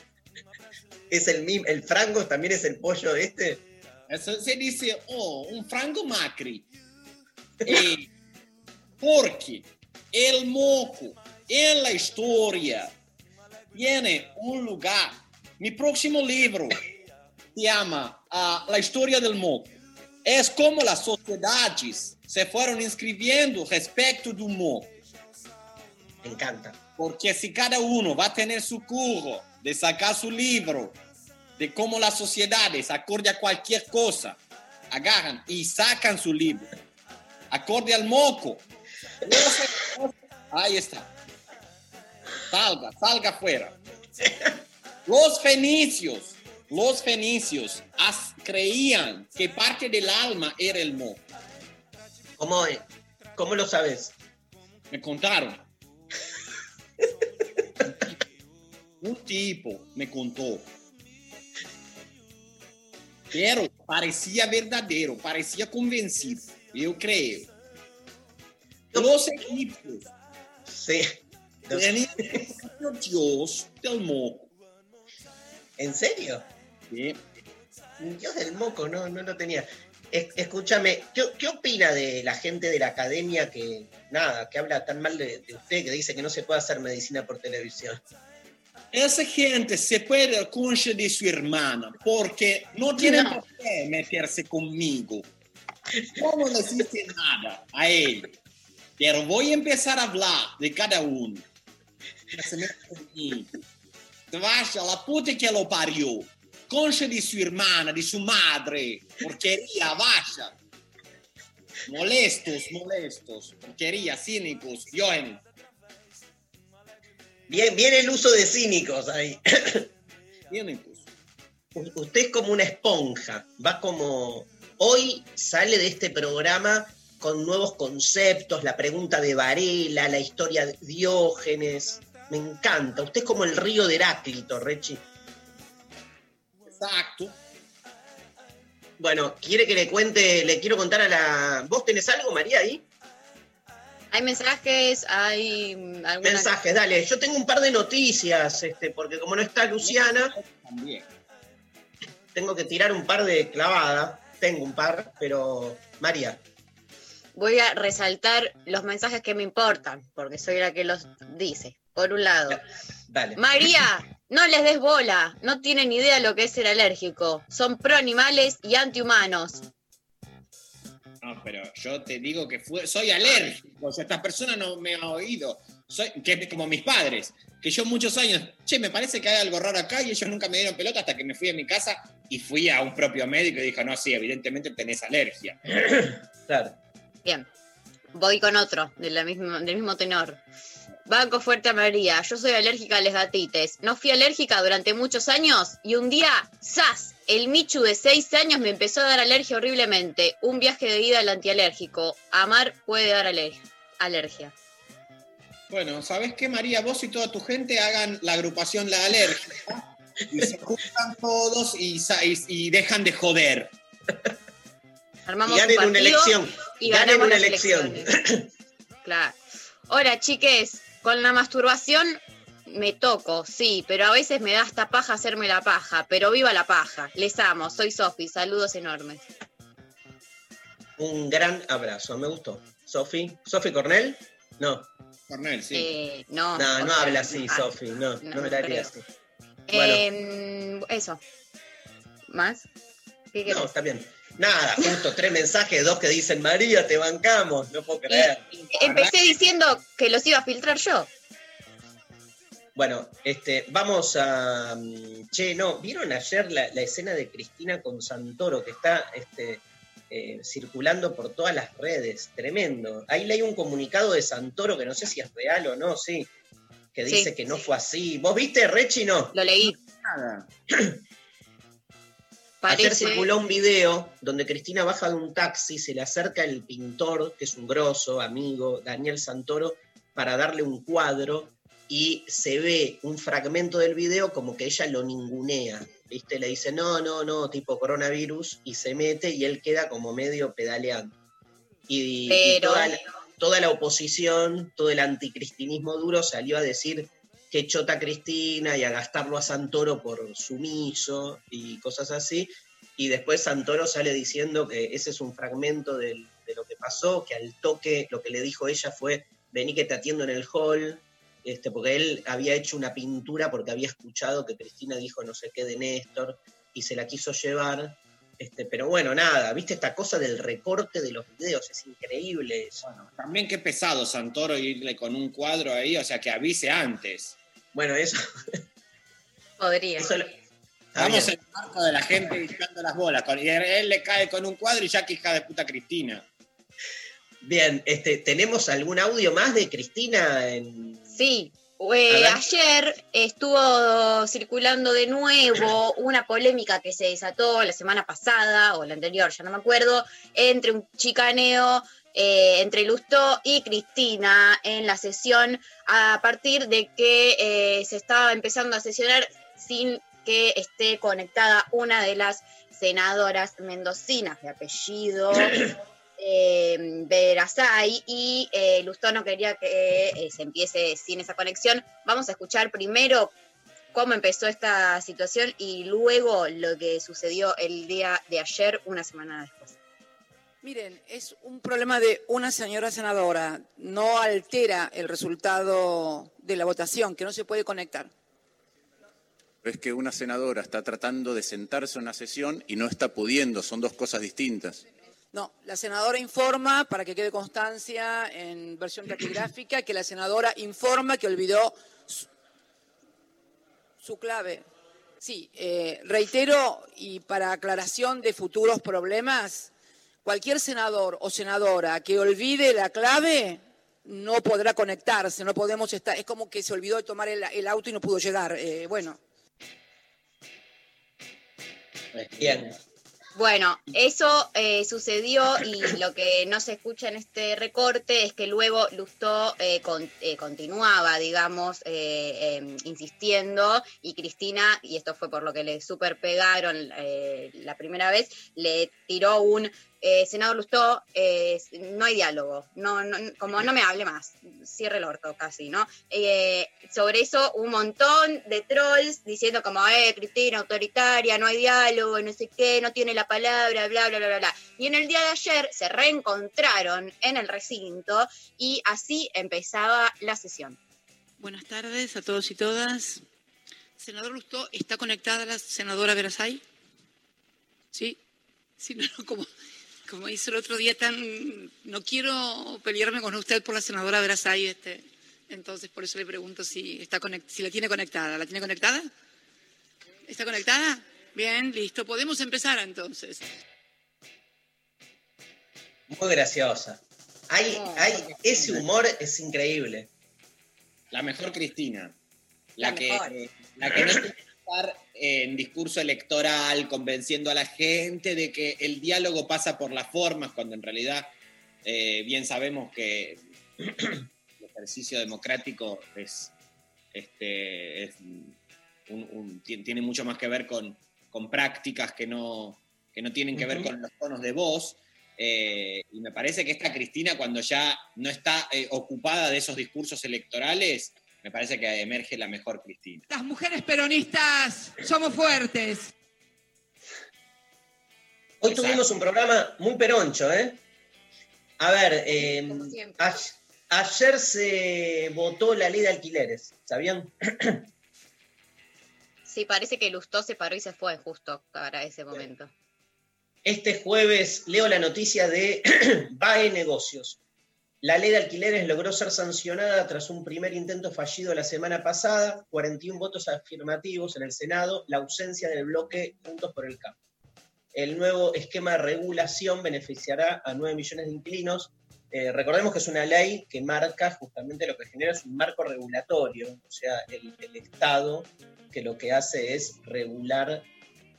es el mismo. ¿El frango también es el pollo este? Eso se dice, oh, un frango macri. (laughs) Eh, porque el moco en la historia tiene un lugar. Mi próximo libro se llama ah, La historia del moco. Es como las sociedades se fueron inscribiendo respecto del moco. Me encanta. Porque si cada uno va a tener su curro de sacar su libro, de cómo las sociedades, acorde a cualquier cosa, agarran y sacan su libro, acorde al moco. Ahí está. Salga, salga afuera. Los fenicios, los fenicios as- creían que parte del alma era el moco. ¿Cómo, es? ¿Cómo lo sabes? Me contaron. Un tipo me contó. Pero parecía verdadero, parecía convencido. Yo creo. Los egipcios Sí. tenían dios del moco. ¿En serio? Sí. Dios del moco, no, no lo tenía. Es- escúchame, ¿qué, qué opina de la gente de la academia que, nada, que habla tan mal de, de usted, que dice que no se puede hacer medicina por televisión? Esa gente se puede dar concha de su hermana porque no tienen No. por qué meterse conmigo. Yo no les hice nada a él. Pero voy a empezar a hablar de cada uno. Vaya la puta que lo parió. Concha de su hermana, de su madre. Porquería, vaya. Molestos, molestos. Porquería, cínicos. Johan. Bien, bien el uso de cínicos ahí. Cínicos. Usted es como una esponja, va como... Hoy sale de este programa con nuevos conceptos, la pregunta de Varela, la historia de Diógenes. Me encanta. Usted es como el río de Heráclito, Rechi. Exacto. Bueno, quiere que le cuente, le quiero contar a la... ¿Vos tenés algo, María, ahí? Hay mensajes, hay mm, algunas... Mensajes, dale. Yo tengo un par de noticias, este, porque como no está Luciana, También. tengo que tirar un par de clavada. Tengo un par, pero María. Voy a resaltar los mensajes que me importan, porque soy la que los dice. Por un lado, Dale. María, (laughs) no les des bola, no tienen idea lo que es ser alérgico. Son pro animales y antihumanos. No, pero yo te digo que fue- soy alérgico. O sea, esta persona no me ha oído. Soy, que es como mis padres, que yo muchos años, che, me parece que hay algo raro acá y ellos nunca me dieron pelota hasta que me fui a mi casa y fui a un propio médico y dijo, no, sí, evidentemente tenés alergia. Claro. Bien, voy con otro de la misma- del mismo tenor. Banco fuerte a María, yo soy alérgica a las gatites. No fui alérgica durante muchos años y un día, ¡zas! El Michu de 6 años me empezó a dar alergia horriblemente. Un viaje de vida al antialérgico. Amar puede dar aler- alergia. Bueno, ¿sabes qué, María? Vos y toda tu gente hagan la agrupación La Alergia (laughs) y se juntan todos y- y dejan de joder. Armamos ganen un una elección. y Ganen una elección. Claro. Hola, chiques. Con la masturbación me toco, sí, pero a veces me da hasta paja hacerme la paja. Pero viva la paja. Les amo. Soy Sofi. Saludos enormes. Un gran abrazo, me gustó. Sofi, Sofi Cornell? No, Cornel, sí. Eh, no, no, no sea, habla así, ah, Sofi, no, no, no me la haría así. Bueno. em, eso. ¿Más? No, está bien. Nada, justo tres mensajes, dos que dicen María, te bancamos, no puedo creer. Empecé diciendo que los iba a filtrar yo. Bueno, este, vamos a. mm, Che, no, ¿vieron ayer la, la escena de Cristina con Santoro que está este, eh, circulando por todas las redes, tremendo. Ahí leí un comunicado de Santoro que no sé si es real o no, sí, que Sí, dice que no fue así. ¿Vos viste, Rechi, no? Lo leí. Nada. (clears throat) Ayer Parece- circuló un video donde Cristina baja de un taxi, se le acerca el pintor, que es un grosso amigo, Daniel Santoro, para darle un cuadro y se ve un fragmento del video como que ella lo ningunea, ¿viste? Le dice, no, no, no, tipo coronavirus, y se mete y él queda como medio pedaleando. Y, y Pero- toda, la, toda la oposición, todo el anticristinismo duro salió a decir que chota Cristina y a gastarlo a Santoro por sumiso y cosas así. Y después Santoro sale diciendo que ese es un fragmento de lo que pasó, que al toque lo que le dijo ella fue, vení que te atiendo en el hall, este, porque él había hecho una pintura porque había escuchado que Cristina dijo no sé qué de Néstor y se la quiso llevar. Este, pero bueno, nada, viste esta cosa del recorte de los videos, es increíble eso. También qué pesado Santoro irle con un cuadro ahí, o sea, que avise antes. Bueno, eso. (laughs) Podría. Vamos bien. en el marco de la gente hinchando las bolas. y él le cae con un cuadro y ya que hija de puta Cristina. Bien, este, ¿tenemos algún audio más de Cristina? En... Sí, eh, ayer estuvo circulando de nuevo una polémica que se desató la semana pasada o la anterior, ya no me acuerdo, entre un chicaneo eh, entre Lustó y Cristina en la sesión a partir de que eh, se estaba empezando a sesionar sin que esté conectada una de las senadoras mendocinas de apellido (coughs) eh, Verasay y eh, Lustó no quería que eh, se empiece sin esa conexión. Vamos a escuchar primero cómo empezó esta situación y luego lo que sucedió el día de ayer, una semana después. Miren, es un problema de una señora senadora. No altera el resultado de la votación, que no se puede conectar. Es que una senadora está tratando de sentarse en una sesión y no está pudiendo, son dos cosas distintas. No, la senadora informa, para que quede constancia en versión taquigráfica, que la senadora informa que olvidó su, su clave. Sí, eh, reitero, y para aclaración de futuros problemas, cualquier senador o senadora que olvide la clave no podrá conectarse, no podemos estar, es como que se olvidó de tomar el, el auto y no pudo llegar. Eh, bueno, Bien. Bueno, eso eh, sucedió y lo que no se escucha en este recorte es que luego Lustó eh, con- eh, continuaba, digamos, eh, eh, insistiendo y Cristina, y esto fue por lo que le super pegaron eh, la primera vez, le tiró un, eh, senador Lustó, eh, no hay diálogo, no, como no me hable más, cierre el orto casi, ¿no? Eh, sobre eso un montón de trolls diciendo como, eh, Cristina, autoritaria, no hay diálogo, no sé qué, no tiene la palabra, bla, bla, bla, bla, bla. Y en el día de ayer se reencontraron en el recinto y así empezaba la sesión. Buenas tardes a todos y todas. Senador Lustó, ¿está conectada la senadora Verasay? Sí. Sí, no, no, como, como hizo el otro día tan... No quiero pelearme con usted por la senadora Verasay, este, entonces por eso le pregunto si, está conect- si la tiene conectada. ¿La tiene conectada? ¿Está conectada? Bien, listo. Podemos empezar entonces. Muy graciosa. Hay, hay, ese humor es increíble. La mejor Cristina. La, La que, mejor. eh, la que no tiene que estar en discurso electoral convenciendo a la gente de que el diálogo pasa por las formas, cuando en realidad eh, bien sabemos que (clears throat) el ejercicio democrático es, este, es un- un- ti- tiene mucho más que ver con, con prácticas que no, que no tienen que ver con los tonos de voz. Eh, y me parece que esta Cristina, cuando ya no está eh, ocupada de esos discursos electorales, me parece que emerge la mejor Cristina. Las mujeres peronistas somos fuertes. Hoy tuvimos un programa muy peroncho, ¿eh? A ver, eh, a- ayer se votó la ley de alquileres, ¿sabían? (clears throat) Sí, parece que Lustó se paró y se fue justo para ese momento. Este jueves leo la noticia de (clears throat) BAE Negocios. La ley de alquileres logró ser sancionada tras un primer intento fallido la semana pasada, 41 votos afirmativos en el Senado, la ausencia del bloque Juntos por el Cambio. el nuevo esquema de regulación beneficiará a 9 millones de inquilinos. Eh, recordemos que es una ley que marca justamente lo que genera es un marco regulatorio, o sea, el, Estado que lo que hace es regular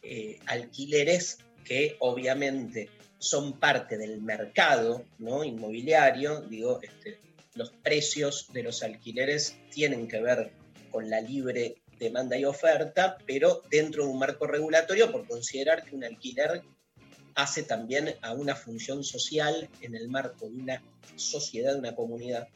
eh, alquileres que obviamente son parte del mercado inmobiliario, digo, este, los precios de los alquileres tienen que ver con la libre demanda y oferta, pero dentro de un marco regulatorio por considerar que un alquiler hace también a una función social en el marco de una sociedad, de una comunidad,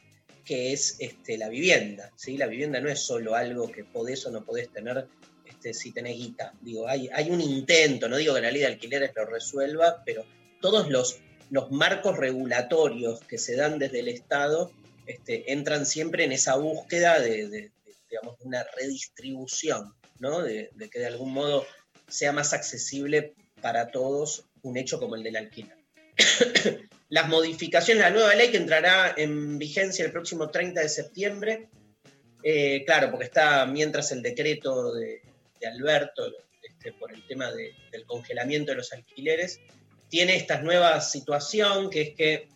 que es este, la vivienda. ¿sí? La vivienda no es solo algo que podés o no podés tener este, si tenés guita. Digo, hay, hay un intento, no digo que la ley de alquileres lo resuelva, pero todos los, los marcos regulatorios que se dan desde el Estado este, entran siempre en esa búsqueda de, digamos, una redistribución, ¿no? De, que de algún modo sea más accesible para todos un hecho como el del alquiler. (coughs) Las modificaciones, la nueva ley que entrará en vigencia el próximo 30 de septiembre, eh, claro, porque está mientras el decreto de, Alberto este, por el tema de- del congelamiento de los alquileres, tiene esta nueva situación que es que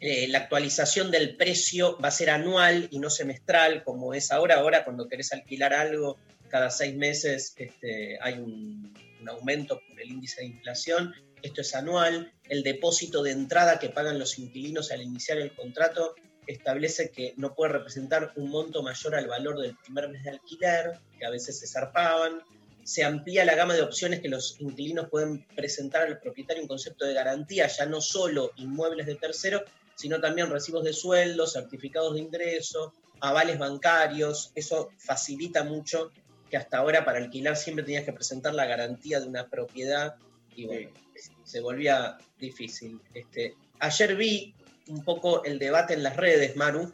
eh, la actualización del precio va a ser anual y no semestral, como es ahora. Ahora, cuando querés alquilar algo, cada seis meses este, hay un, un aumento por el índice de inflación. Esto es anual. El depósito de entrada que pagan los inquilinos al iniciar el contrato establece que no puede representar un monto mayor al valor del primer mes de alquiler, que a veces se zarpaban. Se amplía la gama de opciones que los inquilinos pueden presentar al propietario un concepto de garantía, ya no solo inmuebles de tercero, sino también recibos de sueldo, certificados de ingreso, avales bancarios. Eso facilita mucho que hasta ahora para alquilar siempre tenías que presentar la garantía de una propiedad y bueno, se volvía difícil. Este, ayer vi un poco el debate en las redes, Maru,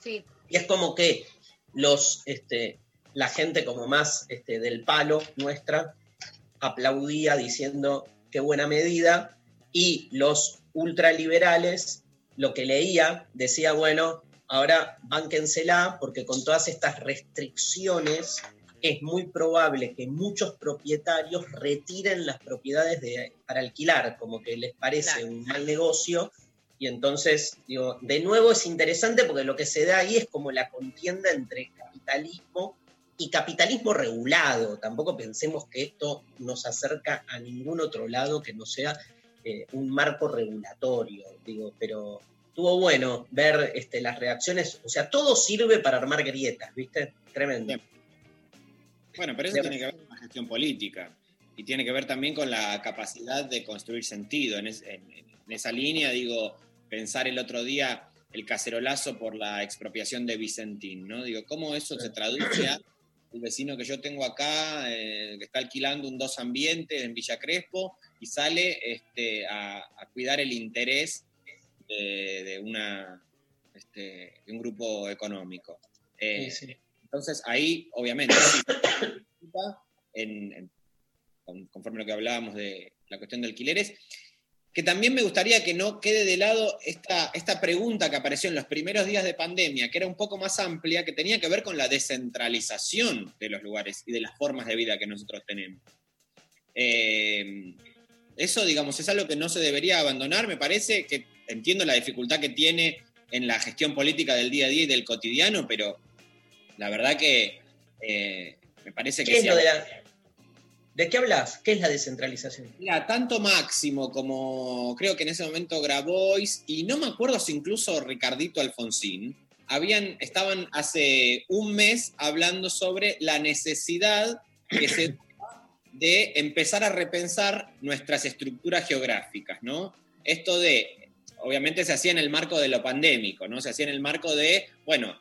Sí. y es como que los, este, la gente como más este, del palo nuestra aplaudía diciendo qué buena medida, y los ultraliberales, lo que leía, decía, bueno, ahora bánquensela, porque con todas estas restricciones es muy probable que muchos propietarios retiren las propiedades de- para alquilar, como que les parece un mal negocio. Y entonces, digo, de nuevo es interesante porque lo que se da ahí es como la contienda entre capitalismo y capitalismo regulado. Tampoco pensemos que esto nos acerca a ningún otro lado que no sea eh, un marco regulatorio, digo, pero estuvo bueno ver este, las reacciones, o sea, todo sirve para armar grietas, ¿viste? Tremendo. Bueno, pero eso tiene que ver con la gestión política y tiene que ver también con la capacidad de construir sentido. En, es- en- en esa línea, digo, pensar el otro día el cacerolazo por la expropiación de Vicentín, ¿no? Digo, ¿cómo eso se traduce a el vecino que yo tengo acá, eh, que está alquilando un dos ambientes en Villa Crespo y sale este, a, a cuidar el interés de, de una, este, de un grupo económico? Eh, Sí, sí. entonces ahí, obviamente, (coughs) en- en- conforme a lo que hablábamos de la cuestión de alquileres, que también me gustaría que no quede de lado esta, esta pregunta que apareció en los primeros días de pandemia, que era un poco más amplia, que tenía que ver con la descentralización de los lugares y de las formas de vida que nosotros tenemos. Eh, eso, digamos, es algo que no se debería abandonar. Me parece que entiendo la dificultad que tiene en la gestión política del día a día y del cotidiano, pero la verdad que eh, me parece que ¿Qué es si lo de, a- la- ¿De qué hablas? ¿Qué es la descentralización? Mira, tanto Máximo como creo que en ese momento Grabois, y no me acuerdo si incluso Ricardito Alfonsín, habían, estaban hace un mes hablando sobre la necesidad que se (coughs) da de empezar a repensar nuestras estructuras geográficas, ¿no? Esto de, obviamente se hacía en el marco de lo pandémico, ¿no? Se hacía en el marco de, bueno,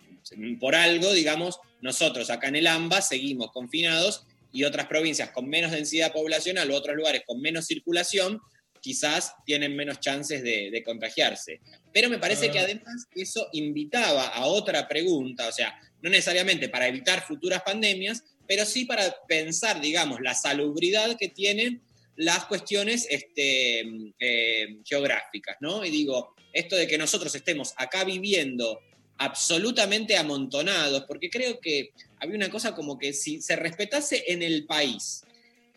por algo, digamos, nosotros acá en el AMBA seguimos confinados y otras provincias con menos densidad poblacional u otros lugares con menos circulación, quizás tienen menos chances de, de contagiarse. Pero me parece Ah. que además eso invitaba a otra pregunta, o sea, no necesariamente para evitar futuras pandemias, pero sí para pensar, digamos, la salubridad que tienen las cuestiones este, eh, geográficas, ¿no? Y digo, esto de que nosotros estemos acá viviendo absolutamente amontonados, porque creo que había una cosa como que si se respetase en el país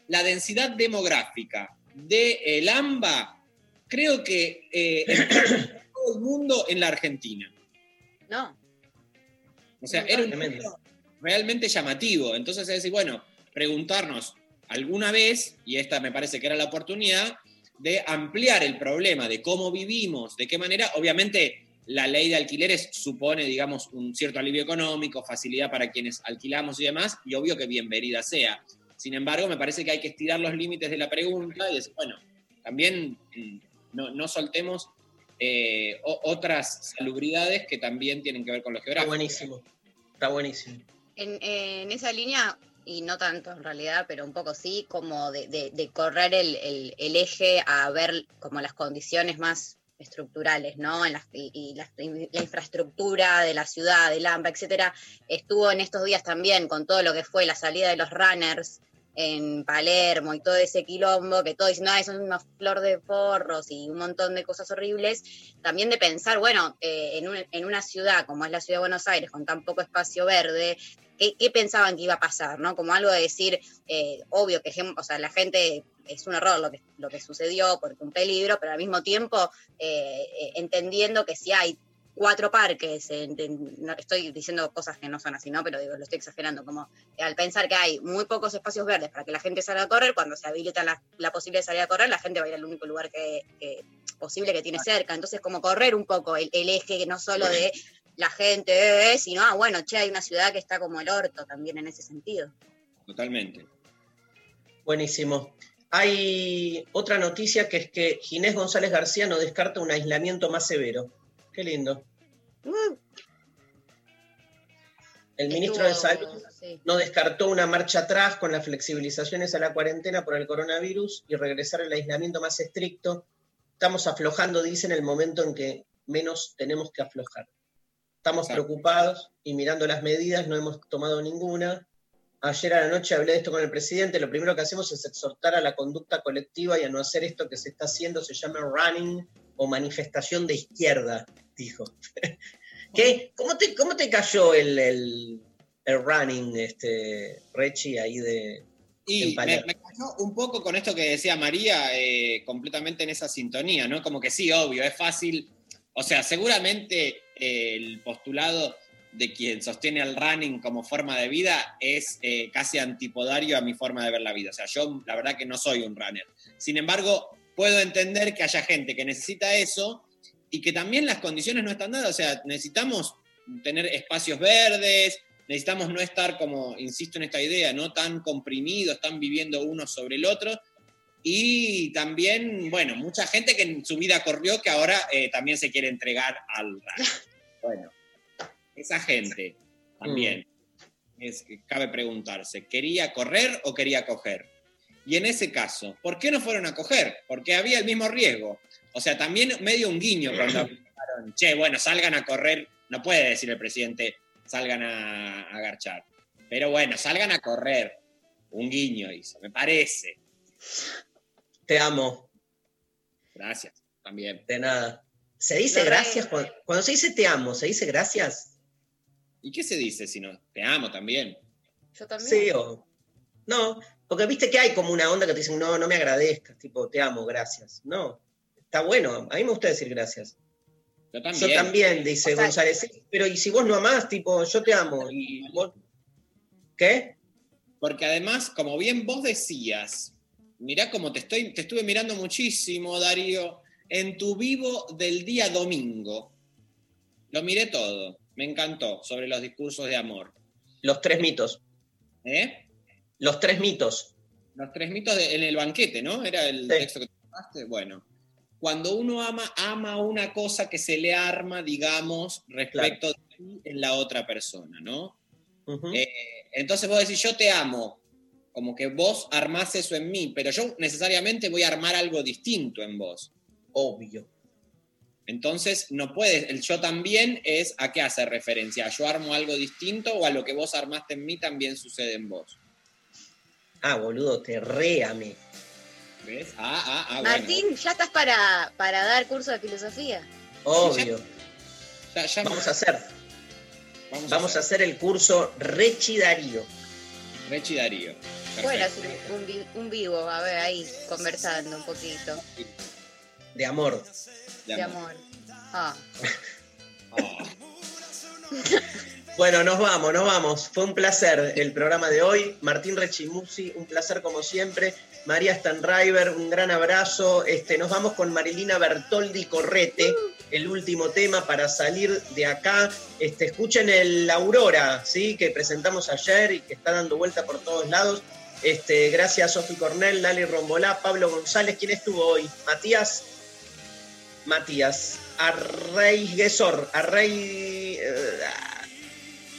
la densidad demográfica de el AMBA, creo que eh, (coughs) todo el mundo en la Argentina. No. O sea, era un realmente llamativo. Entonces, es decir, bueno, preguntarnos alguna vez, y esta me parece que era la oportunidad, de ampliar el problema de cómo vivimos, de qué manera, obviamente la ley de alquileres supone, digamos, un cierto alivio económico, facilidad para quienes alquilamos y demás, y obvio que bienvenida sea. Sin embargo, me parece que hay que estirar los límites de la pregunta y decir, bueno, también mm, no, no soltemos eh, o- otras salubridades que también tienen que ver con lo Está geográfico. buenísimo. Está buenísimo. En, en esa línea, y no tanto en realidad, pero un poco sí, como de, de- de correr el, el- el eje a ver como las condiciones más estructurales, ¿no? Y la, infraestructura de la ciudad, del AMPA, etcétera, estuvo en estos días también con todo lo que fue la salida de los runners en Palermo y todo ese quilombo, que todo diciendo, ah, es una flor de porros y un montón de cosas horribles, también de pensar, bueno, eh, en, un- en una ciudad como es la ciudad de Buenos Aires, con tan poco espacio verde, ¿qué, pensaban que iba a pasar? ¿no? Como algo de decir, eh, obvio que o sea, la gente es un error lo que, lo que sucedió, porque un peligro, pero al mismo tiempo eh, eh, entendiendo que si hay cuatro parques, en- en- no, estoy diciendo cosas que no son así, ¿no? Pero digo, lo estoy exagerando, como eh, al pensar que hay muy pocos espacios verdes para que la gente salga a correr, cuando se habilita la, la posibilidad de salir a correr, la gente va a ir al único lugar que, que- posible que tiene cerca. Entonces, como correr un poco el, el eje, no solo de la gente, eh, sino, ah, bueno, che, hay una ciudad que está como el orto también en ese sentido. Totalmente. Buenísimo. Hay otra noticia que es que Ginés González García no descarta un aislamiento más severo. Qué lindo. El ministro de Salud no descartó una marcha atrás con las flexibilizaciones a la cuarentena por el coronavirus y regresar al aislamiento más estricto. Estamos aflojando, dice, en el momento en que menos tenemos que aflojar. Estamos Exacto. preocupados y mirando las medidas, no hemos tomado ninguna. Ayer a la noche hablé de esto con el presidente. Lo primero que hacemos es exhortar a la conducta colectiva y a no hacer esto que se está haciendo, se llama running o manifestación de izquierda, dijo. (laughs) ¿Qué? ¿Cómo te, cómo te cayó el, el, el running, este, Rechi, ahí de. Y me cayó un poco con esto que decía María, eh, completamente en esa sintonía, ¿no? Como que sí, obvio, es fácil. O sea, seguramente eh, el postulado de quien sostiene al running como forma de vida es eh, casi antipodario a mi forma de ver la vida. O sea, yo la verdad que no soy un runner. Sin embargo, puedo entender que haya gente que necesita eso y que también las condiciones no están dadas. O sea, necesitamos tener espacios verdes, necesitamos no estar como, insisto en esta idea, no tan comprimidos, tan viviendo uno sobre el otro. Y también, bueno, mucha gente que en su vida corrió que ahora eh, también se quiere entregar al running. Bueno, esa gente también, es, cabe preguntarse, ¿quería correr o quería coger? Y en ese caso, ¿por qué no fueron a coger? Porque había el mismo riesgo. O sea, también medio un guiño cuando (clears throat) aplicaron, che, bueno, salgan a correr, no puede decir el presidente, salgan a, a garchar. Pero bueno, salgan a correr. Un guiño hizo, me parece. Te amo. Gracias, también. De nada. ¿Se dice No, gracias? Cuando, cuando se dice te amo, ¿se dice gracias? ¿Y qué se dice si no? Te amo también. Yo también. Sí, o. No, porque viste que hay como una onda que te dicen, no, no me agradezcas, tipo, te amo, gracias. No, está bueno, a mí me gusta decir gracias. Yo también. Yo también, dice O sea- González, "Sí, pero y si vos no amás, tipo, yo te amo, y vos. ¿Qué? Porque además, como bien vos decías, mirá cómo te, estoy, te estuve mirando muchísimo, Darío, en tu vivo del día domingo. Lo miré todo, me encantó, sobre los discursos de amor. Los tres mitos. ¿Eh? Los tres mitos. Los tres mitos de- en el banquete, ¿no? Era el Sí. texto que te tomaste. Bueno, cuando uno ama, ama una cosa que se le arma, digamos, respecto de ti en la otra persona, ¿no? Eh, entonces vos decís, yo te amo, como que vos armás eso en mí, pero yo necesariamente voy a armar algo distinto en vos. Obvio. Entonces, no puedes, el yo también es a qué hace referencia, yo armo algo distinto o a lo que vos armaste en mí también sucede en vos. Ah, boludo, te re amé. ¿Ves? Ah, ah, ah, bueno. Martín, ¿ya estás para, para dar curso de filosofía? Obvio. Ya- ya- Vamos a hacer. Vamos, Vamos a a hacer el curso Rechi Darío. Rechi Darío. Bueno, un, un vivo, a ver, ahí, conversando un poquito. De amor. De amor. Ah. Bueno, nos vamos, nos vamos. Fue un placer el programa de hoy. Martín Rechimusi, un placer como siempre. María Stanriver, un gran abrazo. Este, nos vamos con Marilina Bertoldi Correte, el último tema para salir de acá. Este, escuchen el Aurora, ¿sí? que presentamos ayer y que está dando vuelta por todos lados. Este, gracias Sofi Cornell, Lali Rombolá, Pablo González. ¿Quién estuvo hoy? Matías. Matías. Arrey Gesor. Arrey. eh,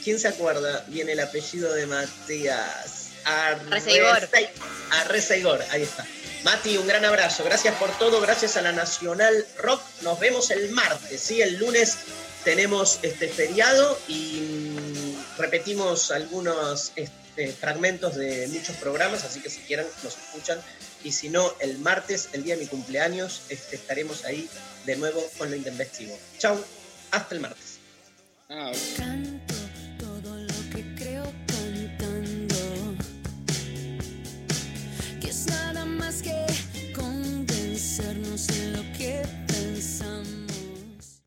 ¿Quién se acuerda bien el apellido de Matías? Arreceigor. Arrece- Arreceigor, ahí está. Mati, un gran abrazo. Gracias por todo. Gracias a la Nacional Rock. Nos vemos el martes, ¿sí? El lunes tenemos este feriado y repetimos algunos este, fragmentos de muchos programas, así que si quieren nos escuchan. Y si no, el martes, el día de mi cumpleaños, este, estaremos ahí de nuevo con lo intempestivo. Chau, hasta el martes. Ah,